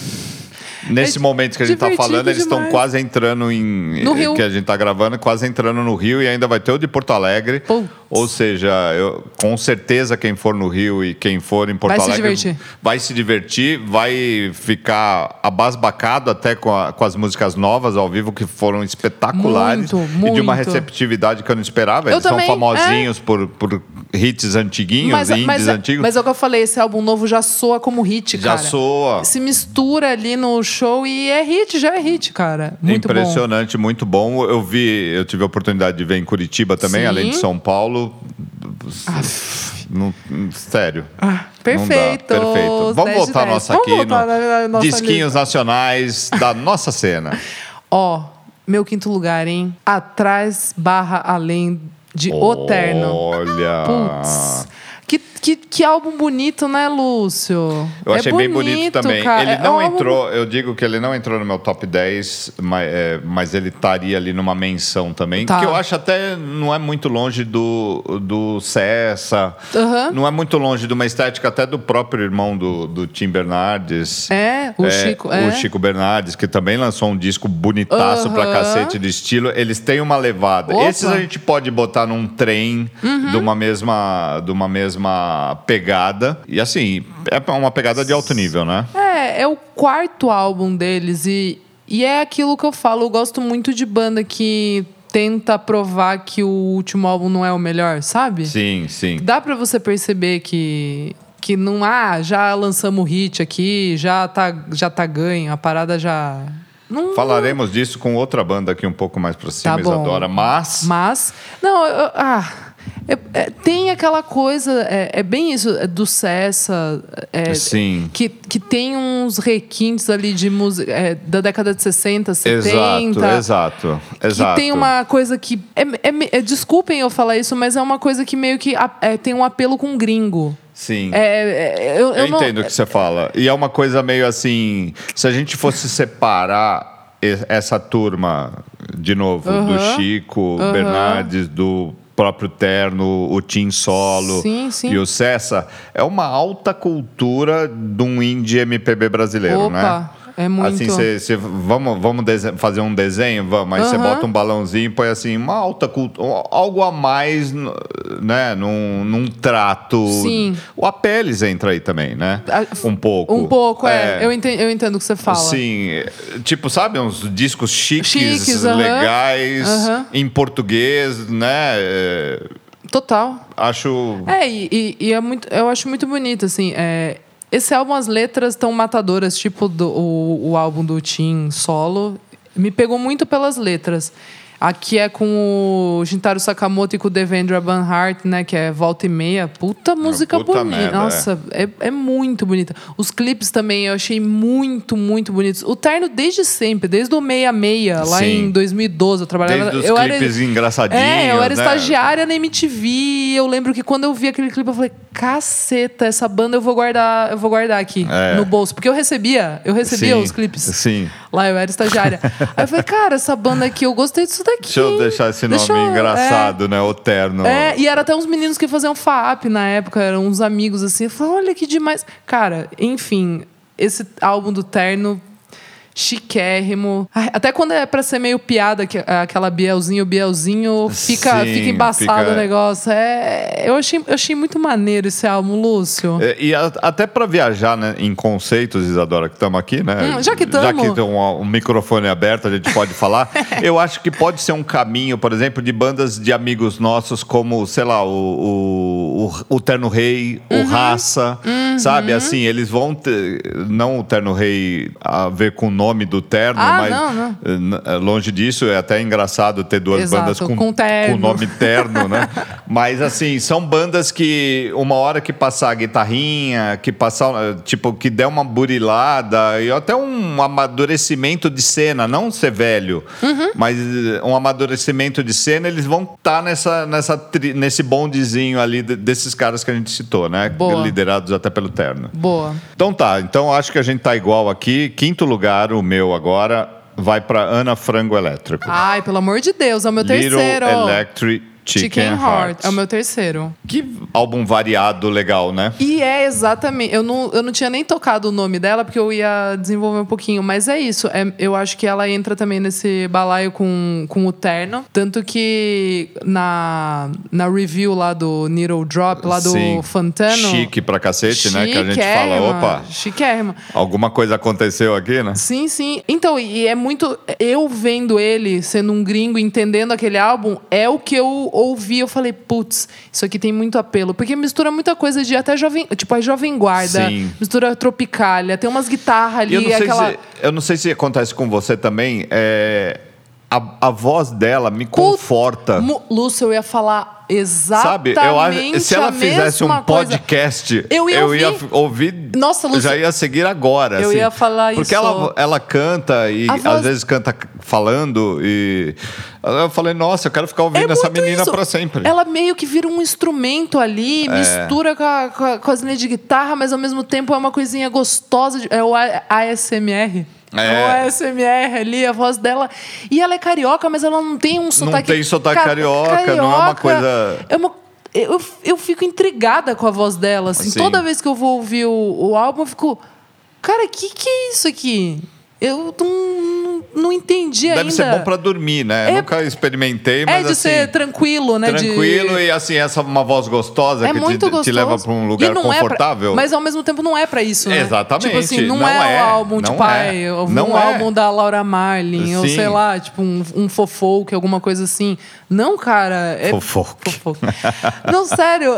Nesse É momento que a gente tá divertido falando, eles estão quase entrando em. No Rio. Que a gente tá gravando, quase entrando no Rio e ainda vai ter o de Porto Alegre. Putz. Ou seja, eu- com certeza quem for no Rio e quem for em Porto Vai se Alegre divertir. vai se divertir, vai ficar abasbacado até com, a- com as músicas novas ao vivo que foram espetaculares Muito, e de uma muito. receptividade que eu não esperava. Eu Eles são também, é. famosinhos por, por hits antiguinhos, Mas, indies mas, antigos. mas é o que eu falei, esse álbum novo já soa como hit, já cara. soa. Se mistura ali no show e é hit, já é hit, cara. Muito bom. Impressionante, muito bom. Eu vi, eu tive a oportunidade de ver em Curitiba também, Sim. além de São Paulo. Não- sério. Ah, dá. perfeito. Perfeito. Vamos 10 de voltar 10. nossa Vamos aqui voltar no na- na nossa disquinhos lista. nacionais da nossa cena. Ó, meu quinto lugar, hein? Atrás barra além de O Terno. Olha. Putz. Que, que, álbum bonito, né, Lúcio? Eu É achei bem bonito também. cara. Ele É não um álbum- entrou, eu digo que ele não entrou no meu top 10, mas, é, mas ele estaria ali numa menção também. Tá. Que eu acho até não é muito longe do, do Cessa. Aham. Não é muito longe de uma estética até do próprio irmão do, do Tim Bernardes. É, o Chico. É. O Chico Bernardes, que também lançou um disco bonitaço pra Aham. cacete de estilo. Eles têm uma levada. Opa. Uhum. Esses a gente pode botar num trem de, uma mesma, de uma mesma pegada. E assim, é uma pegada de alto nível, né? É, é o quarto álbum deles e, e é aquilo que eu falo. Eu gosto muito de banda que tenta provar que o último álbum não é o melhor, sabe? Sim, sim. Dá pra você perceber que que não ah, já lançamos o hit aqui, já tá já tá ganho, a parada já não Falaremos disso com outra banda aqui um pouco mais pra cima, Tá bom. Isadora. Mas. Mas, não, eu- ah, é- é- tem aquela coisa, é, é bem isso, é do Cessa, é, Sim. que, que tem uns requintes ali de música é, da década de 60, 70. Exato, exato, exato. Que tem uma coisa que. É, é- é- desculpem eu falar isso, mas é uma coisa que meio que é, tem um apelo com gringo. Sim. É, é, eu, Eu, eu entendo o que você fala. E é uma coisa meio assim. Se a gente fosse separar essa turma, de novo, do. Chico, Bernardes, do próprio Terno, o Tim Solo Sim, sim. e o Cessa, é uma alta cultura de um indie MPB brasileiro, né? É muito. Assim, cê, cê- vamos, vamos fazer um desenho, vamos, mas você Aham. bota um balãozinho e põe assim, uma alta cultura, algo a mais, né, num, num trato. Sim. O Apeles entra aí também, né? Um pouco. Um pouco, é. Eu, entendo, eu entendo o que você fala. Sim, é, tipo, sabe, uns discos chiques, Chiques, aham. legais, Aham. em português, né? é, Total. acho. É, e, e- e é muito, eu acho muito bonito, assim. é, esse álbum, as letras estão matadoras, tipo do, o, o álbum do Tim solo. Me pegou muito pelas letras. Aqui é com o Shintaro Sakamoto e com o Devendra Banhart, né? Que é Volta e Meia. Puta música puta bonita. merda, Nossa, é. É, muito bonita. Os clipes também eu achei muito, muito bonitos. O Terno desde sempre, desde o Meia Meia, lá Sim. em 2012, eu trabalhava... Desde os eu clipes engraçadinhos, É, eu era né? estagiária na MTV e eu lembro que quando eu vi aquele clipe eu falei, caceta, essa banda eu vou guardar, eu vou guardar aqui É. no bolso, porque eu recebia, eu recebia Sim, os clipes. Sim. Lá eu era estagiária. Aí eu falei, cara, essa banda aqui, eu gostei disso daqui. Deixa eu deixar esse nome Deixa eu- engraçado, né? O Terno. É, é, e era até uns meninos que faziam FAP na época, eram uns amigos assim. Eu olha que demais. Cara, enfim, esse álbum do Terno, chiquérrimo. Ai, até quando é pra ser meio piada, que- aquela Bielzinho, Bielzinho, fica, Sim, fica embaçado fica- o negócio. É, eu, achei, eu achei muito maneiro esse álbum, Lúcio. É, E a- até para viajar né, em conceitos, Isadora, que estamos aqui, né? Hum, já que Já tamo. que tem um, um microfone aberto, a gente pode falar. eu acho que pode ser um caminho, por exemplo, de bandas de amigos nossos, como, sei lá, o, o, o- Terno Rei, Uhum. o Raça, sabe? Assim, eles vão ter. Não o Terno Rei a ver com o nome do terno, Ah, mas não, não. eh, eh, longe disso, é até engraçado ter duas Exato, bandas com, com terno. com nome terno, né? Mas assim, são bandas que uma hora que passar a guitarrinha, que passar, eh, tipo, que der uma burilada e até um amadurecimento de cena, não ser velho, Uhum. mas um amadurecimento de cena, eles vão estar nessa, nessa, tri- nesse bondezinho ali de- desses caras que a gente citou, né? Boa. Liderados até pelo terno. Boa. Então tá, então acho que a gente tá igual aqui. Quinto lugar, o meu agora, vai para Ana Frango Elétrico. Ai, pelo amor de Deus, é o meu Little terceiro. Electric Chicken, Heart. É o meu terceiro. Que álbum variado, legal, né? E é exatamente. Eu não, eu não tinha nem tocado o nome dela, porque eu ia desenvolver um pouquinho, mas é isso. É, eu acho que ela entra também nesse balaio com, com o terno. Tanto que na, na review lá do Needle Drop, lá do Sim. Fantano. Chique pra cacete, né? Que a gente fala, opa, Chiquérrima. alguma coisa aconteceu aqui, né? Sim, sim. Então, e é muito. Eu vendo ele sendo um gringo, entendendo aquele álbum, é o que eu ouvi, eu falei, putz, isso aqui tem muito apelo. Porque mistura muita coisa de até jovem. Tipo, a Jovem Guarda, Sim. mistura Tropicália, tem umas guitarras ali, eu não, sei aquela. se, eu não sei se acontece com você também. é, a, a voz dela me conforta. Mu- Lúcio, eu ia falar exatamente Sabe, eu acho, se ela fizesse um mesma coisa. podcast, Eu ia ouvir. f- ouvir. Nossa, Lúcio, já ia seguir agora. eu assim. ia falar Porque isso. ela, ela canta e A às voz- vezes canta falando e eu falei, nossa, eu quero ficar ouvindo essa É muito menina pra sempre. Ela meio que vira um instrumento ali, mistura com, a- com, a- com as linhas de guitarra, mas ao mesmo tempo é uma coisinha gostosa. de- é o ASMR. É. o ASMR ali, a voz dela. E ela é carioca, mas ela não tem um sotaque. tem sotaque ca- carioca, não é uma coisa- É uma. Eu, eu fico intrigada com a voz dela. Assim. Sim. Toda vez que eu vou ouvir o, o álbum, eu fico. Cara, que que é isso aqui? Eu não, não entendi Deve ainda. ser bom pra dormir, né? É- Nunca experimentei, mas É de assim, ser tranquilo, né? de- tranquilo e assim, essa uma voz gostosa É que muito te, te leva pra um lugar não é pra- confortável. mas ao mesmo tempo não é pra isso, né? Exatamente, Tipo assim, não, não é, é, o álbum de não pai, é. ou Não um é. álbum da Laura Marlin, ou Sim. sei lá, tipo um, um fofolk, alguma coisa assim. Não, cara. É Fofolk. fofolk. não, sério.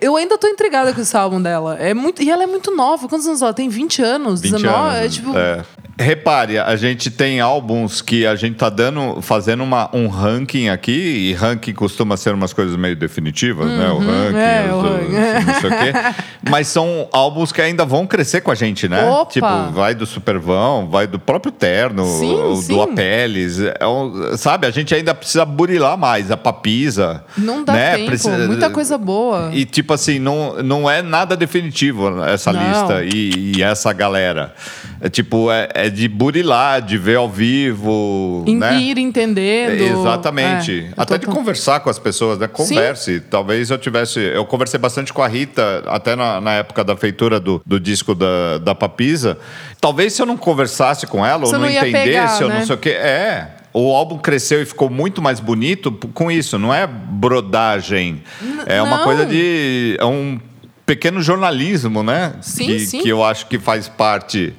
Eu ainda tô intrigada com esse álbum dela. É muito, e ela é muito nova. Quantos anos ela tem? 20 anos? 20 19? anos. É tipo. é. Repare, a gente tem álbuns que a gente tá dando, fazendo uma, um ranking aqui, e ranking costuma ser umas coisas meio definitivas, né? O ranking, é, os- o ranking. não sei o quê. Mas são álbuns que ainda vão crescer com a gente, né? Opa! Tipo, vai do Supervão, vai do próprio Terno, Sim, sim. do Apeles. É um- sabe, a gente ainda precisa burilar mais, a Papisa. Não dá né? tempo. Precisa- Muita coisa boa. E tipo assim, não, não é nada definitivo essa Não. lista e, e essa galera. É tipo, é, é de burilar, de ver ao vivo, In- né? Ir entendendo. Exatamente. É, até de conversar com as pessoas, né? Converse. Talvez eu tivesse. Eu conversei bastante com a Rita, até na, na época da feitura do, do disco da, da Papisa. Talvez se eu não conversasse com ela, Você ou não, não entendesse, pegar, ou né? não sei o quê. É. O álbum cresceu e ficou muito mais bonito com isso. Não é brodagem. é uma não. coisa de. É um pequeno jornalismo, né? Sim, que, sim. que eu acho que faz parte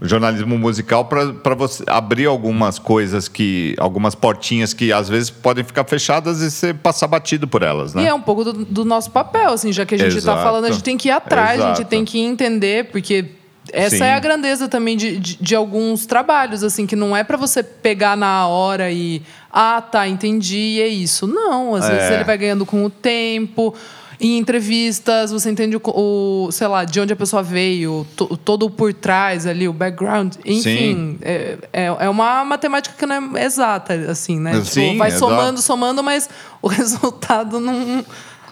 jornalismo musical para você abrir algumas coisas que algumas portinhas que às vezes podem ficar fechadas e você passar batido por elas, né? E é um pouco do, do nosso papel, assim, já que a gente está falando, a gente tem que ir atrás, a Exato. gente tem que entender, porque essa Sim. é a grandeza também de, de, de alguns trabalhos, assim, que não é para você pegar na hora e ah, tá, entendi, e é isso. Não, às vezes É. ele vai ganhando com o tempo. Em entrevistas, você entende o, o, sei lá, de onde a pessoa veio, to- todo o por trás ali, o background. Enfim, é, é, é uma matemática que não é exata, assim, né? Sim, tipo, vai exato. somando, somando, mas o resultado não,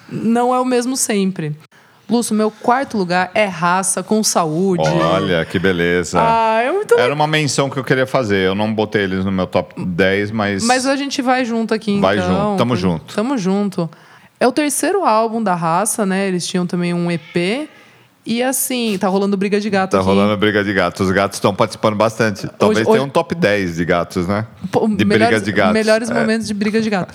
não é o mesmo sempre. Lúcio, meu quarto lugar é raça com saúde. Olha, que beleza. Ah, é muito Era uma menção que eu queria fazer. Eu não botei eles no meu top 10, mas. Mas a gente vai junto aqui, Vai então. junto, tamo junto. Tamo junto. É o terceiro álbum da raça, né? Eles tinham também um EP. E assim, tá rolando briga de gato Tá aqui. rolando briga de gatos. Os gatos estão participando bastante. Talvez hoje- tenha um top 10 de gatos, né? De melhores, briga de gatos. Melhores É. momentos de briga de gato.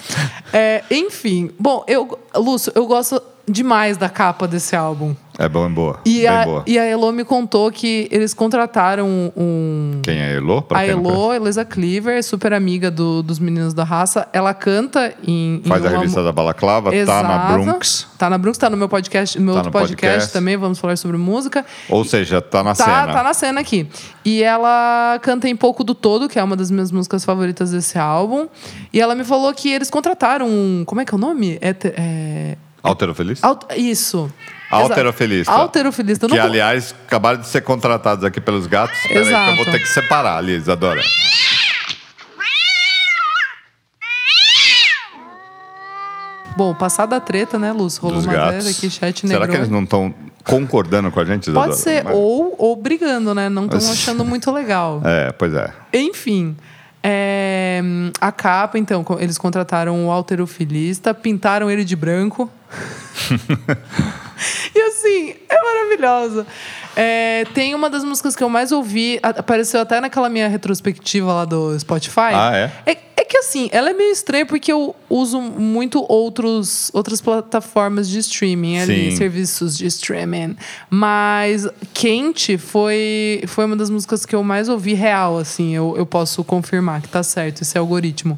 É, enfim, bom, eu, Lúcio, eu gosto demais da capa desse álbum. É bom, é boa. E Bem a, boa. e a Elo me contou que eles contrataram um. Quem é a Elo? Pra a Elo, Elisa Cleaver, super amiga do- dos meninos da raça, ela canta em. em Faz a uma- revista da Balaclava, tá na Exato. Bronx. Tá na Bronx, tá no meu podcast, meu Tá outro no podcast, podcast. também, vamos falar sobre música. Ou seja, tá na Tá, cena. tá na cena aqui. E ela canta em Pouco do Todo, que é uma das minhas músicas favoritas desse álbum. E ela me falou que eles contrataram um. Como é que é o nome? É. é Altero Feliz? Alt- isso. Alterofilista. Exato. Alterofilista. Que, não- aliás, acabaram de ser contratados aqui pelos gatos. Peraí, que eu Exato. vou ter que separar ali, Isadora. Bom, passada a treta, né, Lúcio? Rolou Dos uma gatos. aqui, chat Será negrou. que eles não estão concordando com a gente, Isadora? Pode ser, Mas- ou, ou brigando, né? Não estão achando muito legal. É, pois é. Enfim, é, a capa, então, eles contrataram o alterofilista, pintaram ele de branco. e assim, é maravilhosa. É, tem uma das músicas que eu mais ouvi, apareceu até naquela minha retrospectiva lá do Spotify. Ah, é? É, é que assim, ela é meio estranha porque eu uso muito outros, outras plataformas de streaming ali, Sim. serviços de streaming. Mas Quente foi, foi uma das músicas que eu mais ouvi real, assim. Eu, eu posso confirmar que tá certo esse algoritmo.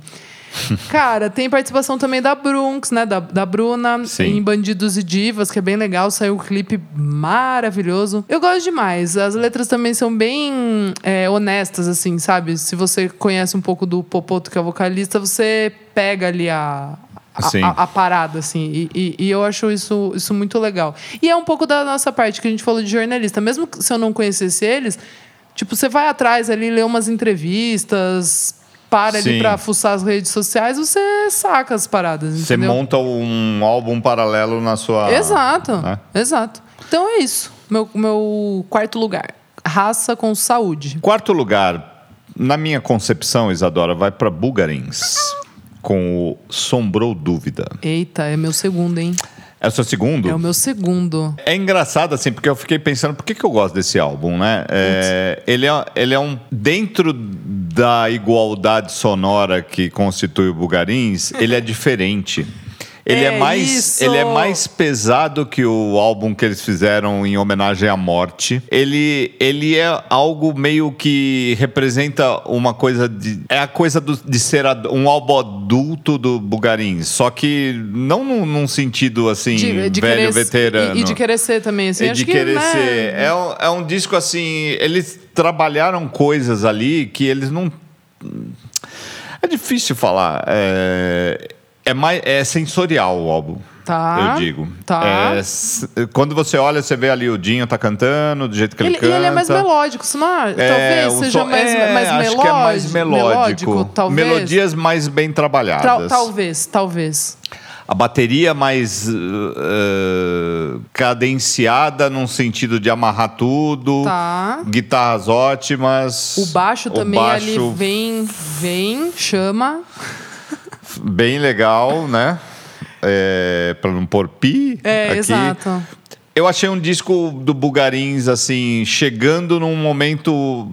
Cara, tem participação também da Brunx, né? Da, da Bruna, Sim. em Bandidos e Divas, que é bem legal. Saiu um clipe maravilhoso. Eu gosto demais. As letras também são bem é, honestas, assim, sabe? Se você conhece um pouco do Popoto, que é o vocalista, você pega ali a. A, a- a parada, assim, e, e- e eu acho isso, isso muito legal. E é um pouco da nossa parte que a gente falou de jornalista. Mesmo se eu não conhecesse eles, tipo, você vai atrás ali, lê umas entrevistas, para ali Sim. pra fuçar as redes sociais, você saca as paradas. Você entendeu? monta um álbum paralelo na sua. Exato, né? exato. Então é isso. Meu, meu quarto lugar. Raça com saúde. Quarto lugar, na minha concepção, Isadora, vai para Bugarins. Com o Sombrou Dúvida. Eita, é meu segundo, hein? É o seu segundo? É o meu segundo. É engraçado, assim, porque eu fiquei pensando, por que, que eu gosto desse álbum, né? É, ele, é, ele é um. Dentro da igualdade sonora que constitui o Bugarins, ele é diferente. Ele é, É mais, isso! ele é mais pesado que o álbum que eles fizeram em homenagem à morte. Ele, ele é algo meio que representa uma coisa de. É a coisa do- de ser um álbum adulto do Bugarins. Só que não num, num sentido assim, velho querer, veterano. E, e de querer ser também, assim. É acho de que, querer né, ser. É um, é um disco assim. Eles trabalharam coisas ali que eles não. É difícil falar. É, é, mais, é sensorial o álbum. Tá, Eu digo. tá. É, quando você olha, você vê ali o Dinho tá cantando, do jeito que ele, Ele, e canta. ele é mais melódico, não acha? É, talvez o seja som- mais, é, mais acho melódico. que é mais melódico. talvez. Melodias mais bem Tra- trabalhadas. talvez, talvez. A bateria mais uh, uh, cadenciada num sentido de amarrar tudo. Tá. Guitarras ótimas. O baixo também baixo ali vem, vem, chama. Bem legal, né? É, para não pôr pi É, aqui. exato. Eu achei um disco do Bugarins, assim, chegando num momento.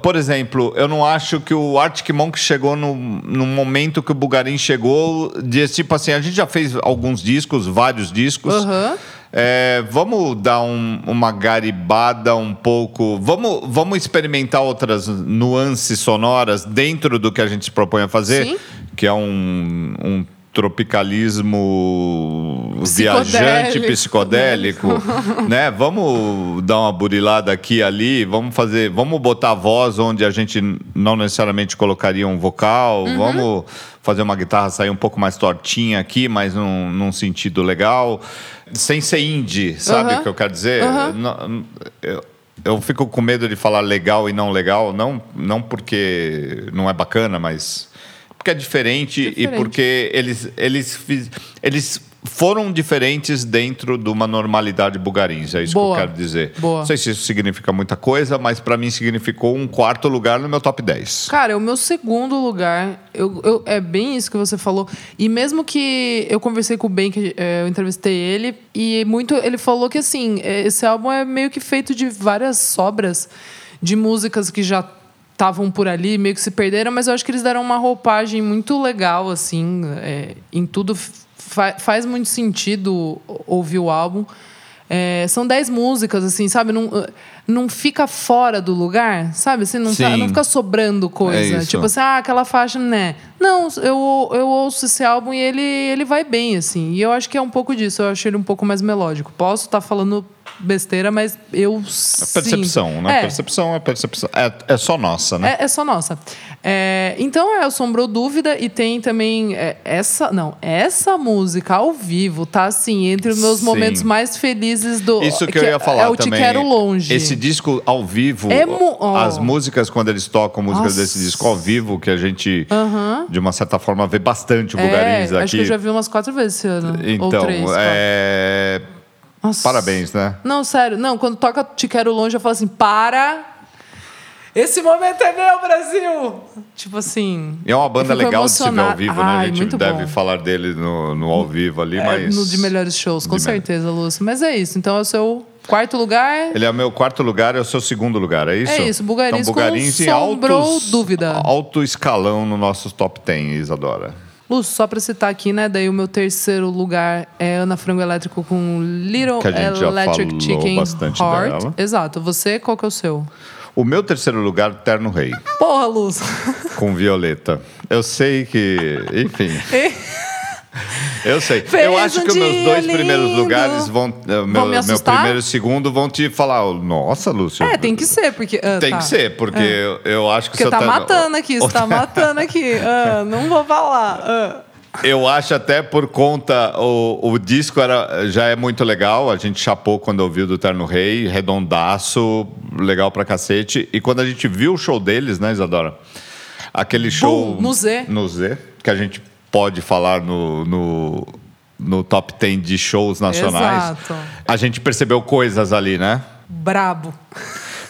Por exemplo, eu não acho que o Arctic Monk chegou no, no momento que o Bugarins chegou, de tipo assim, a gente já fez alguns discos, vários discos. Aham. É, vamos dar um- uma garibada um pouco. Vamos, vamos experimentar outras nuances sonoras dentro do que a gente se propõe a fazer, Sim. Que é um, um tropicalismo viajante, psicodélico, né? Vamos dar uma burilada aqui e ali, vamos fazer, vamos botar voz onde a gente não necessariamente colocaria um vocal, Uhum. vamos fazer uma guitarra sair um pouco mais tortinha aqui, mas num, num sentido legal, sem ser indie, sabe Aham. o que eu quero dizer? Não- eu, eu fico com medo de falar legal e não legal, não, não porque não é bacana, mas porque é diferente, e Diferente. porque eles, eles, eles foram diferentes dentro de uma normalidade bugarins, é isso Boa. que eu quero dizer. Boa. Não sei se isso significa muita coisa, mas para mim significou um quarto lugar no meu top 10. Cara, o meu segundo lugar, eu, eu- é bem isso que você falou. E mesmo que eu conversei com o Ben, que é, eu entrevistei ele, e muito ele falou que assim, é, esse álbum é meio que feito de várias sobras de músicas que já estavam por ali, meio que se perderam, mas eu acho que eles deram uma roupagem muito legal, assim, é, em tudo. Fa- faz muito sentido ouvir o álbum. É, são dez músicas, assim, sabe? Não, não fica fora do lugar, sabe? Assim, não, tá- não fica sobrando coisa. É tipo assim, ah, aquela faixa, né? Não, eu, eu ouço esse álbum e ele, ele vai bem, assim. E eu acho que é um pouco disso. Eu acho ele um pouco mais melódico. Posso estar falando besteira, mas eu É percepção, né? É, Percepção é percepção. É, é só nossa, né? é, é só nossa. É, então é o Sombrou Dúvida e tem também é, essa. Não, essa música ao vivo tá assim, entre os meus Sim. momentos mais felizes do. Isso que, eu ia falar É o Te também. Quero Longe. Esse disco ao vivo, É mu- oh. as músicas, quando eles tocam músicas Nossa. desse disco ao vivo, que a gente, de uma certa forma, vê bastante o Bugarins é, aqui. Acho que eu já vi umas quatro vezes esse ano. ou Então, três. é... Nossa. parabéns, né? Não, sério. Não, quando toca Te Quero Longe, eu falo assim, para. Esse momento é meu, Brasil! Tipo assim. E é uma banda legal de se ver ao vivo, né? Ai, A gente deve bom. falar dele no, no ao vivo ali, É, mas... no de melhores shows, com de certeza, Lúcio. Mas é isso. Então é o seu quarto lugar. Ele é o meu quarto lugar, é o seu segundo lugar, é isso? É isso, Bugarins então, Bugarins Sombrou altos, Dúvida. alto escalão no nosso top 10, Isadora. Lúcio, só pra citar aqui, né? Daí o meu terceiro lugar é Ana Frango Elétrico com Little Que a gente já Electric falou Chicken bastante Heart. dela. Exato. Você, qual que é o seu? O meu terceiro lugar, Terno Rei, Porra, Luz. com Violeta. Eu sei que, enfim. Eu sei. Fez eu acho um que os meus dois primeiros lindo. lugares vão. eh, Meu, Vão me meu primeiro e segundo vão te falar, "Oh, nossa, Lúcio. É, tem que ser, porque. ah, Tem tá. que ser, porque eu, eu acho que Porque seu tá terno- matando aqui, você tá matando aqui. Ah, não vou falar. Ah. Eu acho até por conta. O, o disco era, já é muito legal. A gente chapou quando ouviu do Terno Rei, redondaço, legal pra cacete. E quando a gente viu o show deles, né, Isadora? Aquele show. no Z. No Z, que a gente pode falar no. no no top 10 de shows nacionais, Exato. a gente percebeu coisas ali, né? Brabo.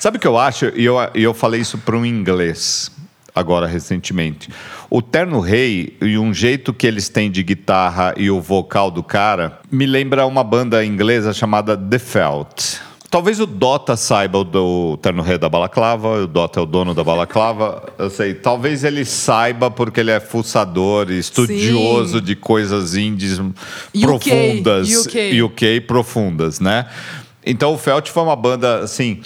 Sabe o que eu acho? E eu, eu falei isso para um inglês agora recentemente. O Terno Rei e um jeito que eles têm de guitarra e o vocal do cara me lembra uma banda inglesa chamada The Felt. Talvez o Dota saiba o do Terno Rei da Balaclava, o Dota é o dono da Balaclava, eu sei. Talvez ele saiba porque ele é fuçador estudioso Sim. de coisas indies UK, profundas. UK. UK profundas, né? Então o Felt foi uma banda assim.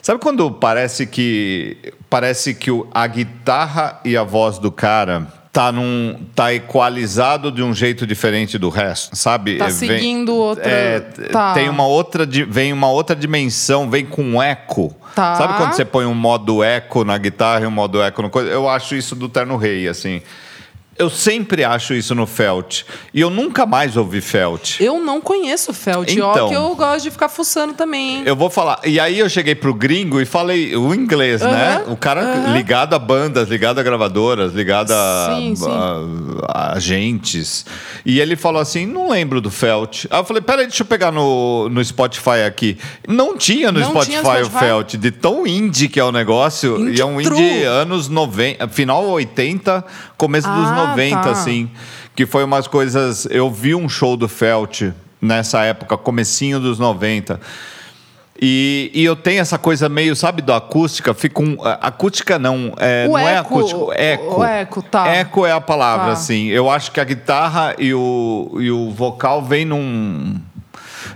Sabe quando parece que parece que o- a guitarra e a voz do cara tá num tá equalizado de um jeito diferente do resto, sabe? Tá É, vem- seguindo outra- é, tá. tem uma outra vem uma outra dimensão, vem com um eco. Tá. Sabe quando você põe um modo eco na guitarra e um modo eco no coisa? Eu acho isso do Terno Rei, assim. Eu sempre acho isso no Felt. E eu nunca mais ouvi Felt. Eu não conheço Felt. Ó, Então. que eu gosto de ficar fuçando também, hein? Eu vou falar. E aí eu cheguei pro gringo e falei o inglês, né? O cara ligado a bandas, ligado a gravadoras, ligado a, Sim, sim. a- a agentes. E ele falou assim: não lembro do Felt. Aí eu falei: peraí, deixa eu pegar no, no Spotify aqui. Não tinha no Não Spotify, tinha no o Spotify? Felt, de tão indie que é o negócio. Indie e é um true. indie anos 90, final 80, começo dos Ah, 90, tá. assim. Que foi umas coisas. Eu vi um show do Felt nessa época, comecinho dos 90. E, e eu tenho essa coisa meio, sabe, do acústica, fica um. Acústica não, é, não é eco, acústico, eco. o eco, tá. Eco é a palavra, Tá. assim. Eu acho que a guitarra e o, e o vocal vem num.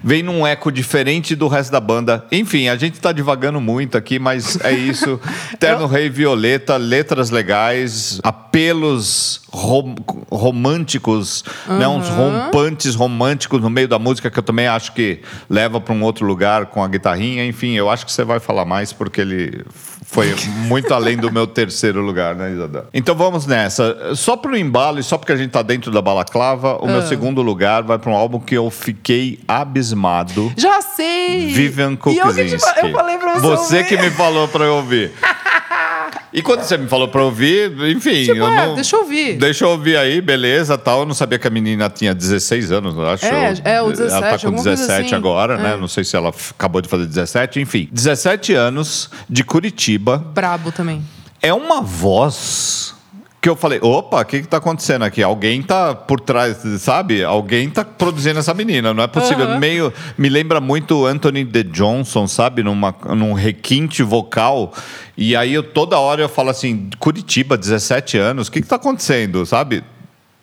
Vem num eco diferente do resto da banda. Enfim, a gente tá divagando muito aqui, mas é isso. Terno Rei Violeta, letras legais, apelos rom- românticos, né? uns rompantes românticos no meio da música que eu também acho que leva para um outro lugar com a guitarrinha. Enfim, eu acho que você vai falar mais porque ele foi muito além do meu terceiro lugar, né, Isadora? Então vamos nessa. Só pro embalo e só porque a gente tá dentro da balaclava, o Ah. meu segundo lugar vai para um álbum que eu fiquei abismado. Já sei! Vivian eu, Kuczynski. fa- eu falei pra você Você ouvir. que me falou pra eu ouvir. E quando você me falou pra eu ouvir, enfim, Tipo, eu é, não... deixa eu ouvir. Deixa eu ouvir aí, beleza, tal. Eu não sabia que a menina tinha 16 anos, eu acho. É, é, o 17, Ela tá com alguma coisa 17 assim. agora, né? É. Não sei se ela acabou de fazer 17, enfim. 17 anos, de Curitiba. Brabo também. É uma voz que eu falei, opa, o que que tá acontecendo aqui? Alguém tá por trás, sabe? Alguém tá produzindo essa menina, não é possível. Aham. Meio, me lembra muito Anthony The Johnson, sabe? Numa, num requinte vocal. E aí eu, toda hora eu falo assim, Curitiba, 17 anos, o que que tá acontecendo, sabe?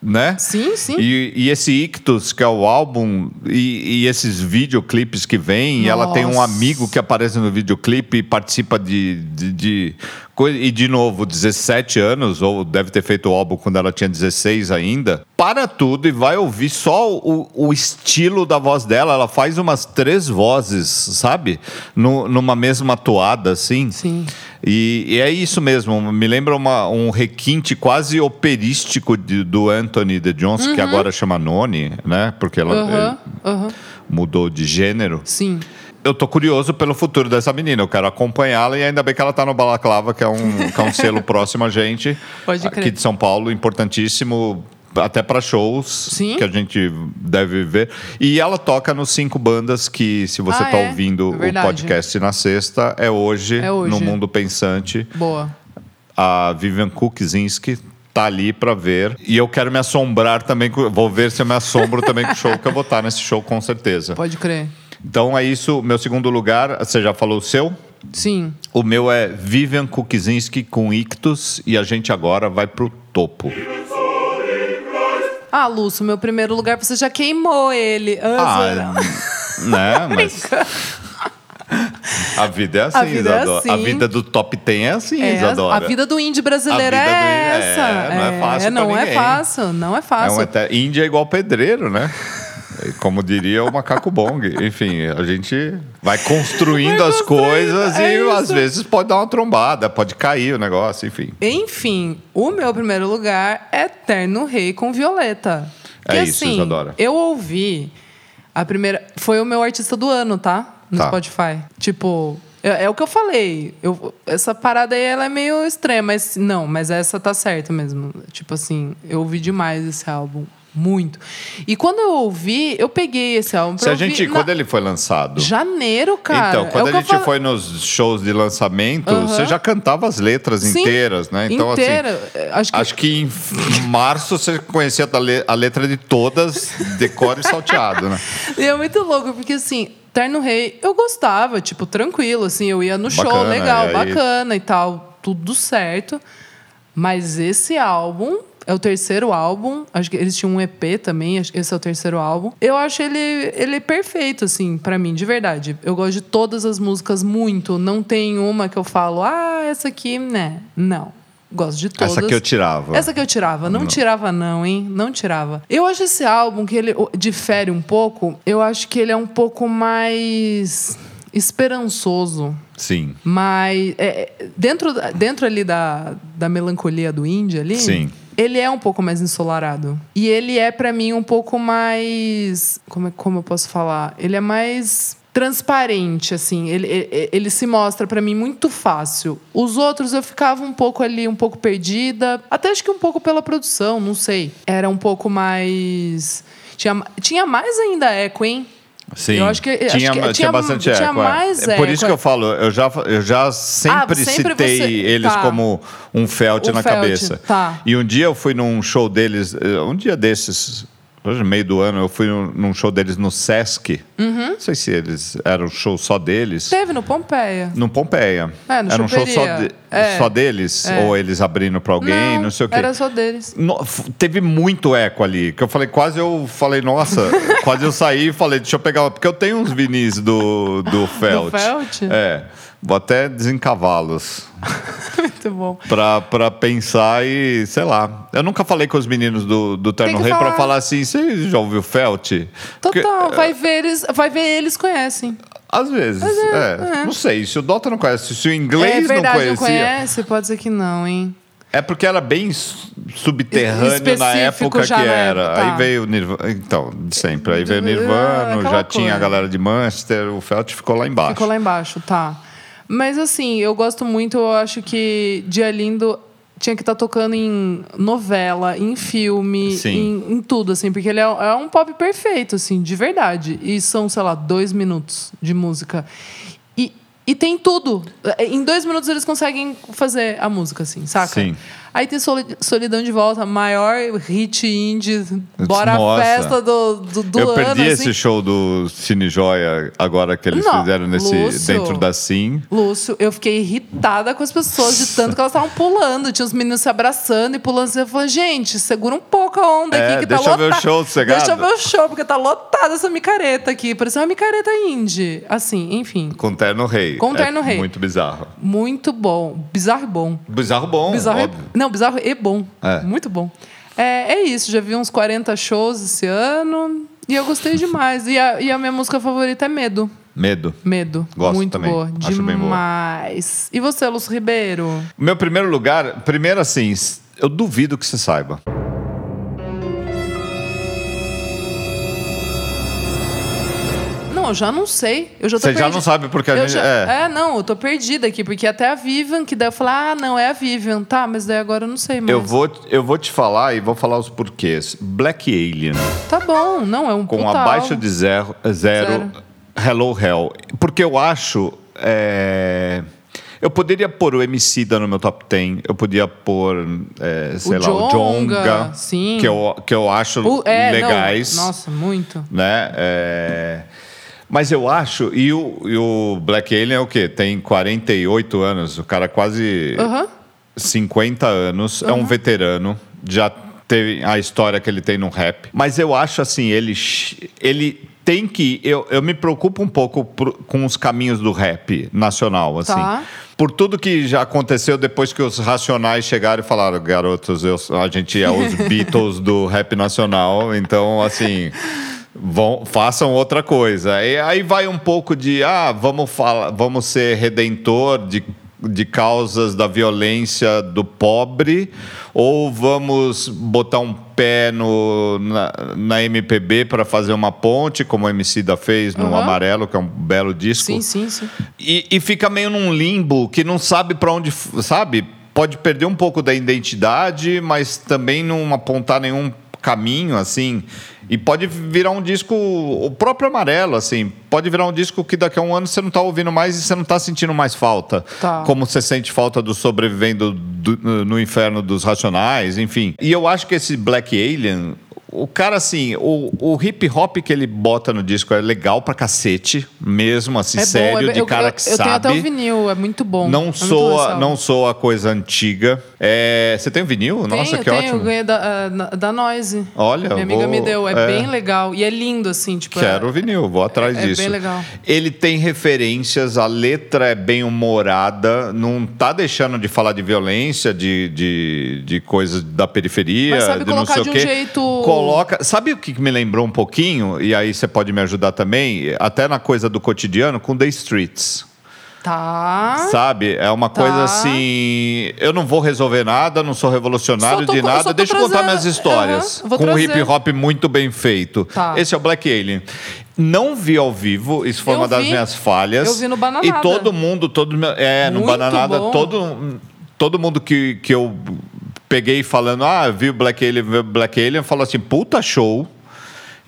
Né? Sim, sim. E, e esse Ictus, que é o álbum, e, e esses videoclipes que vem, e ela tem um Nossa. amigo que aparece no videoclipe e participa de, de, de coisa. E de novo, 17 anos, ou deve ter feito o álbum quando ela tinha 16 ainda. Para tudo e vai ouvir só o, o estilo da voz dela. Ela faz umas três vozes, sabe? No- numa mesma toada, assim. Sim. E, e é isso mesmo, me lembra uma- um requinte quase operístico de- do Anthony The Johnson, que agora chama Noni, né? Porque ela Uhum. Mudou de gênero. Sim. Eu tô curioso pelo futuro dessa menina, eu quero acompanhá-la e ainda bem que ela tá no Balaclava, que é um, que é um selo próximo a gente. Pode Aqui crer. de São Paulo, importantíssimo. Até para shows Sim. que a gente deve ver. E ela toca nos cinco bandas que, se você Ah, está é? ouvindo o Verdade. podcast na sexta, é hoje, É hoje. no Mundo Pensante Boa. a Vivian Kuczynski tá ali para ver. E eu quero me assombrar também, vou ver se eu me assombro também com o show, que eu vou estar nesse show com certeza. Pode crer. Então é isso, meu segundo lugar, você já falou o seu? Sim. O meu é Vivian Kuczynski com Ictus e a gente agora vai pro topo. Ah, Lúcio, meu primeiro lugar, você já queimou ele. Ah, Ah, né, mas A vida é assim, A vida é Isadora. A assim. vida do top 10 é assim, É, Isadora. a vida do indie brasileiro A é do- essa. é, não é fácil pra não é fácil, não é É fácil. um eter... Índia é igual pedreiro, né? Como diria o macaco bong. Enfim, a gente vai construindo as coisas é e às isso. vezes pode dar uma trombada, pode cair o negócio, enfim. Enfim, o meu primeiro lugar é Terno Rei com Violeta. É isso, assim, Isadora. Eu ouvi a primeira. Foi o meu artista do ano, tá? No Tá. Spotify. Tipo. É, é o que eu falei. Eu, essa parada aí ela é meio extrema, mas não, mas essa tá certa mesmo. Tipo assim, eu ouvi demais esse álbum. Muito. E quando eu ouvi, eu peguei esse álbum Se a gente, na- quando ele foi lançado. Janeiro, cara. Então, É quando o a gente foi nos shows de lançamento, você já cantava as letras Sim, inteiras, né? Então, inteira. É, Acho que assim, acho que em março você conhecia a le- a letra de todas, decore e salteado, né? E é muito louco, porque assim, Terno Rei, eu gostava, tipo, tranquilo, assim, eu ia no show, Bacana, legal, e aí? bacana e tal, tudo certo. Mas esse álbum é o terceiro álbum, acho que eles tinham um EP também, esse é o terceiro álbum. Eu acho ele, ele perfeito, assim, pra mim, de verdade. Eu gosto de todas as músicas muito, não tem uma que eu falo, ah, essa aqui, né? Não. Gosto de todas. Essa que eu tirava. Essa que eu tirava. Não, tirava, não, hein? Não tirava. Eu acho esse álbum que ele difere um pouco. Eu acho que ele é um pouco mais esperançoso. Sim. Mas é, é, dentro, dentro ali da, da melancolia do indie ali, Sim. Ele é um pouco mais ensolarado. E ele é, pra mim, um pouco mais. Como, é- como eu posso falar? Ele é mais transparente, assim. Ele, ele, ele se mostra pra mim muito fácil. Os outros eu ficava um pouco ali, um pouco perdida. Até acho que um pouco pela produção, não sei. Era um pouco mais. Tinha, tinha mais ainda eco, hein? Sim. Eu acho que- acho tinha, que tinha, tinha- bastante tinha eco. é. mais é. Por eco, isso é. que eu falo, eu já, eu já sempre, Ah, sempre citei você- eles tá. como um felt Um na felt, cabeça. tá. E um dia eu fui num show deles, eh, um dia desses, no meio do ano, eu fui num show deles no Sesc. Uhum. Não sei se eles era um show só deles. Teve no Pompeia. No Pompeia. É, no era um show só, de- É. só deles? É. Ou eles abrindo pra alguém, não, sei o quê. Era só deles. No- teve muito eco ali, que eu falei, quase eu falei, nossa, quase eu saí e falei, deixa eu pegar, porque eu tenho uns vinis do, do Felt. Felt? É, vou até desencavá-los Muito bom. pra, pra pensar e, sei lá. Eu nunca falei com os meninos do, do Terno Rei pra falar. assim, você já ouviu Felt? Porque, Total. Vai ver eles, vai ver eles conhecem. às vezes, é, não sei, se o Dota não conhece, se o é inglês verdade, não não conhecia... conhece? Pode ser que não, hein? É porque era bem su- subterrâneo na época que era. tá. Aí veio o Nirvana. Então, de sempre. Aí veio o Ah, Nirvana, já tinha a coisa. galera de Manchester, o Felt ficou lá embaixo. Ficou lá embaixo, tá. Mas assim, eu gosto muito, eu acho que Dia Lindo tinha que estar tocando em novela, em filme, em, em tudo, assim, porque ele é, é um pop perfeito, assim, de verdade. E são, sei lá, dois minutos de música. E, e tem tudo. Em dois minutos eles conseguem fazer a música, assim, saca? Sim. Aí tem Soli- Solidão de Volta, maior hit indie, bora Nossa. a festa do, do, do Eu ano. perdi assim. esse show do Cine Joia agora que eles Não, fizeram nesse, Lúcio. dentro da Sim. Lúcio, eu fiquei irritada com as pessoas de tanto que elas estavam pulando. Tinha os meninos se abraçando e pulando. Você falou, gente, segura um pouco a onda É, aqui que tá deixa eu lotada. ver o show sossegado. Deixa eu ver o show, porque tá lotada essa micareta aqui. Parecia uma micareta indie. Assim, enfim. Com Terno Rei. Com Terno é Rei. Muito bizarro. Muito bom. Bizarro bom. Bizarro bom, Bizarro óbvio. Não, bizarro e bom. É. Muito bom. É, é isso, já vi uns 40 shows esse ano. E eu gostei demais. E a, e a minha música favorita é Medo. Medo. Medo. Gosto Muito também. boa. Acho bem boa. Demais. E você, Lúcio Ribeiro? Meu primeiro lugar, primeiro assim, eu duvido que você saiba. Não, eu já não sei. Eu já tô Você já não sabe porque a Eu gente. já- É. é, não, eu tô perdida aqui, porque até a Vivian, que daí eu falei, ah, não, é a Vivian. Tá, mas daí agora eu não sei mais. Eu vou, eu vou te falar e vou falar os porquês. Black Alien, Tá bom, não, é um com abaixo de zero, zero, Zero. Hello Hell. Porque eu acho. é, Eu poderia pôr o MC da no meu top 10, eu podia pôr, é, sei lá, o Djonga, Jonga, sim. que eu, que eu acho O- é, não, legais. nossa, muito. né? É, Mas eu acho, e o, e o Black Alien é o quê? Tem 48 anos, o cara quase Aham. 50 anos, é um veterano, já teve a história que ele tem no rap. Mas eu acho assim, ele, ele tem que. Eu, eu me preocupo um pouco por, com os caminhos do rap nacional, assim. Tá. Por tudo que já aconteceu depois que os Racionais chegaram e falaram, garotos, eu, a gente é os Beatles do rap nacional, então, assim. Vão, façam outra coisa. E aí vai um pouco de, ah, vamos, falar, vamos ser redentor de de causas da violência do pobre ou vamos botar um pé no, na, na MPB para fazer uma ponte, como o MC da fez no Uhum. Amarelo, que é um belo disco. Sim, sim, sim. E, e fica meio num limbo que não sabe para onde, sabe? Pode perder um pouco da identidade, mas também não apontar nenhum caminho assim. E pode virar um disco, o próprio amarelo, assim, pode virar um disco que daqui a um ano você não está ouvindo mais e você não está sentindo mais falta. Tá. Como você sente falta do sobrevivendo do- no inferno dos racionais, enfim. E eu acho que esse Black Alien, o cara, assim, o, o hip hop que ele bota no disco é legal pra cacete, mesmo, assim, É sério, bom, é, de eu, cara eu, que eu sabe. tenho até o vinil, é muito bom. Não é soa, não soa coisa antiga. É, você tem um vinil? Tenho, Nossa, que tenho, ótimo. Eu ganhei da, ah, da Noise. Olha, Minha amiga vou- me deu. É, é. bem legal. E é lindo, assim, tipo. Quero é- o vinil, vou atrás é disso. bem legal. Ele tem referências, a letra é bem humorada, não tá deixando de falar de violência, de, de, de coisas da periferia, Mas sabe de não colocar sei de o um quê. jeito- Coloca. Sabe o que me lembrou um pouquinho? E aí você pode me ajudar também, até na coisa do cotidiano, com The Streets. Tá. Sabe? É uma Tá. coisa assim. Eu não vou resolver nada, não sou revolucionário tô- de nada. Deixa eu contar minhas histórias. Vou com um hip hop muito bem feito. Tá. Esse é o Black Alien. Não vi ao vivo, isso foi Eu uma das vi. minhas falhas. Eu vi no Bananada. E todo mundo, todo é, no Muito Bananada, bom. todo todo mundo que, que eu peguei falando, ah, vi o Black Alien, vi o Black Alien, falou assim, puta show.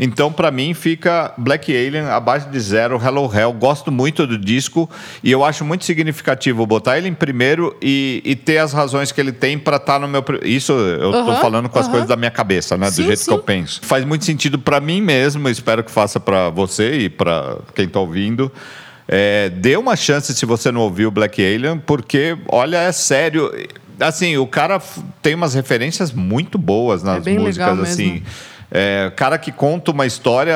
Então, pra mim, fica Black Alien abaixo de zero, Hello Hell. Gosto muito do disco e eu acho muito significativo botar ele em primeiro e, e ter as razões que ele tem pra estar no meu. Isso eu tô falando com as coisas da minha cabeça, né? Sim, do jeito sim. que eu penso. Faz muito sentido pra mim mesmo, espero que faça pra você e pra quem tá ouvindo. É, dê uma chance se você não ouviu Black Alien, porque, olha, é sério. Assim, o cara tem umas referências muito boas nas É músicas, assim. É, cara que conta uma história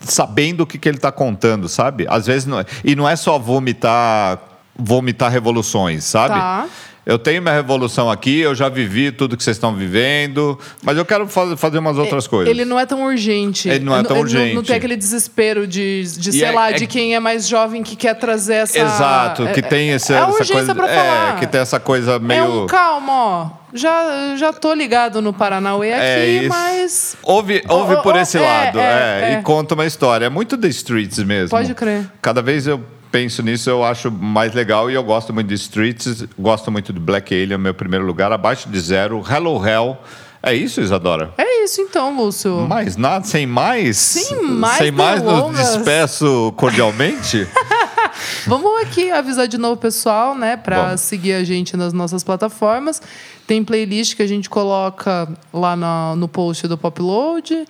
sabendo o que, que ele está contando, sabe? Às vezes não, e não é só vomitar, vomitar revoluções, sabe? Tá. Eu tenho minha revolução aqui, eu já vivi tudo que vocês estão vivendo, mas eu quero fa- fazer umas outras coisas. Ele não é tão urgente. Ele não é tão Não, urgente. não tem aquele desespero de, de sei é- lá, é- de quem é mais jovem que quer trazer essa. Exato, que é- tem esse, é essa coisa. pra é, falar. que tem essa coisa meio. É um calma, ó. Já, já tô ligado no Paranauê aqui, É mas. Ouve, ouve por esse é, lado, é, é, é. e conta uma história. É muito The Streets mesmo. Pode crer. Cada vez eu penso nisso, eu acho mais legal e eu gosto muito de Streets, gosto muito do Black Alien, meu primeiro lugar, abaixo de zero. Hello Hell. É isso, Isadora? É isso então, Lúcio. Mais nada, sem mais? Sem mais Sem mais, nos despeço cordialmente? Vamos aqui avisar de novo o pessoal, né, para seguir a gente nas nossas plataformas. Tem playlist que a gente coloca lá na- no post do Popload.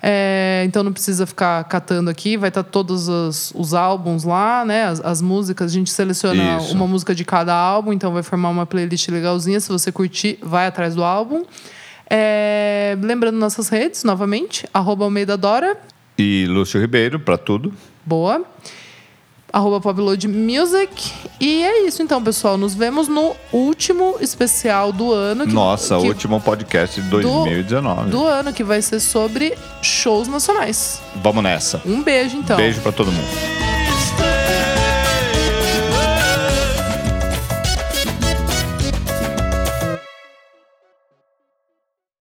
É, então não precisa ficar catando aqui, vai estar todos os, os álbuns lá, né? As, as músicas, a gente seleciona Isso. uma música de cada álbum, então vai formar uma playlist legalzinha. Se você curtir, vai atrás do álbum. É, lembrando nossas redes, novamente, arroba Almeida Dora. e Lúcio Ribeiro, para tudo. Boa. Arroba Popload Music. E é isso então, pessoal. Nos vemos no último especial do ano. que- Nossa, que- último podcast de 2019. Do ano, que vai ser sobre shows nacionais. Vamos nessa. Um beijo, então. Beijo para todo mundo.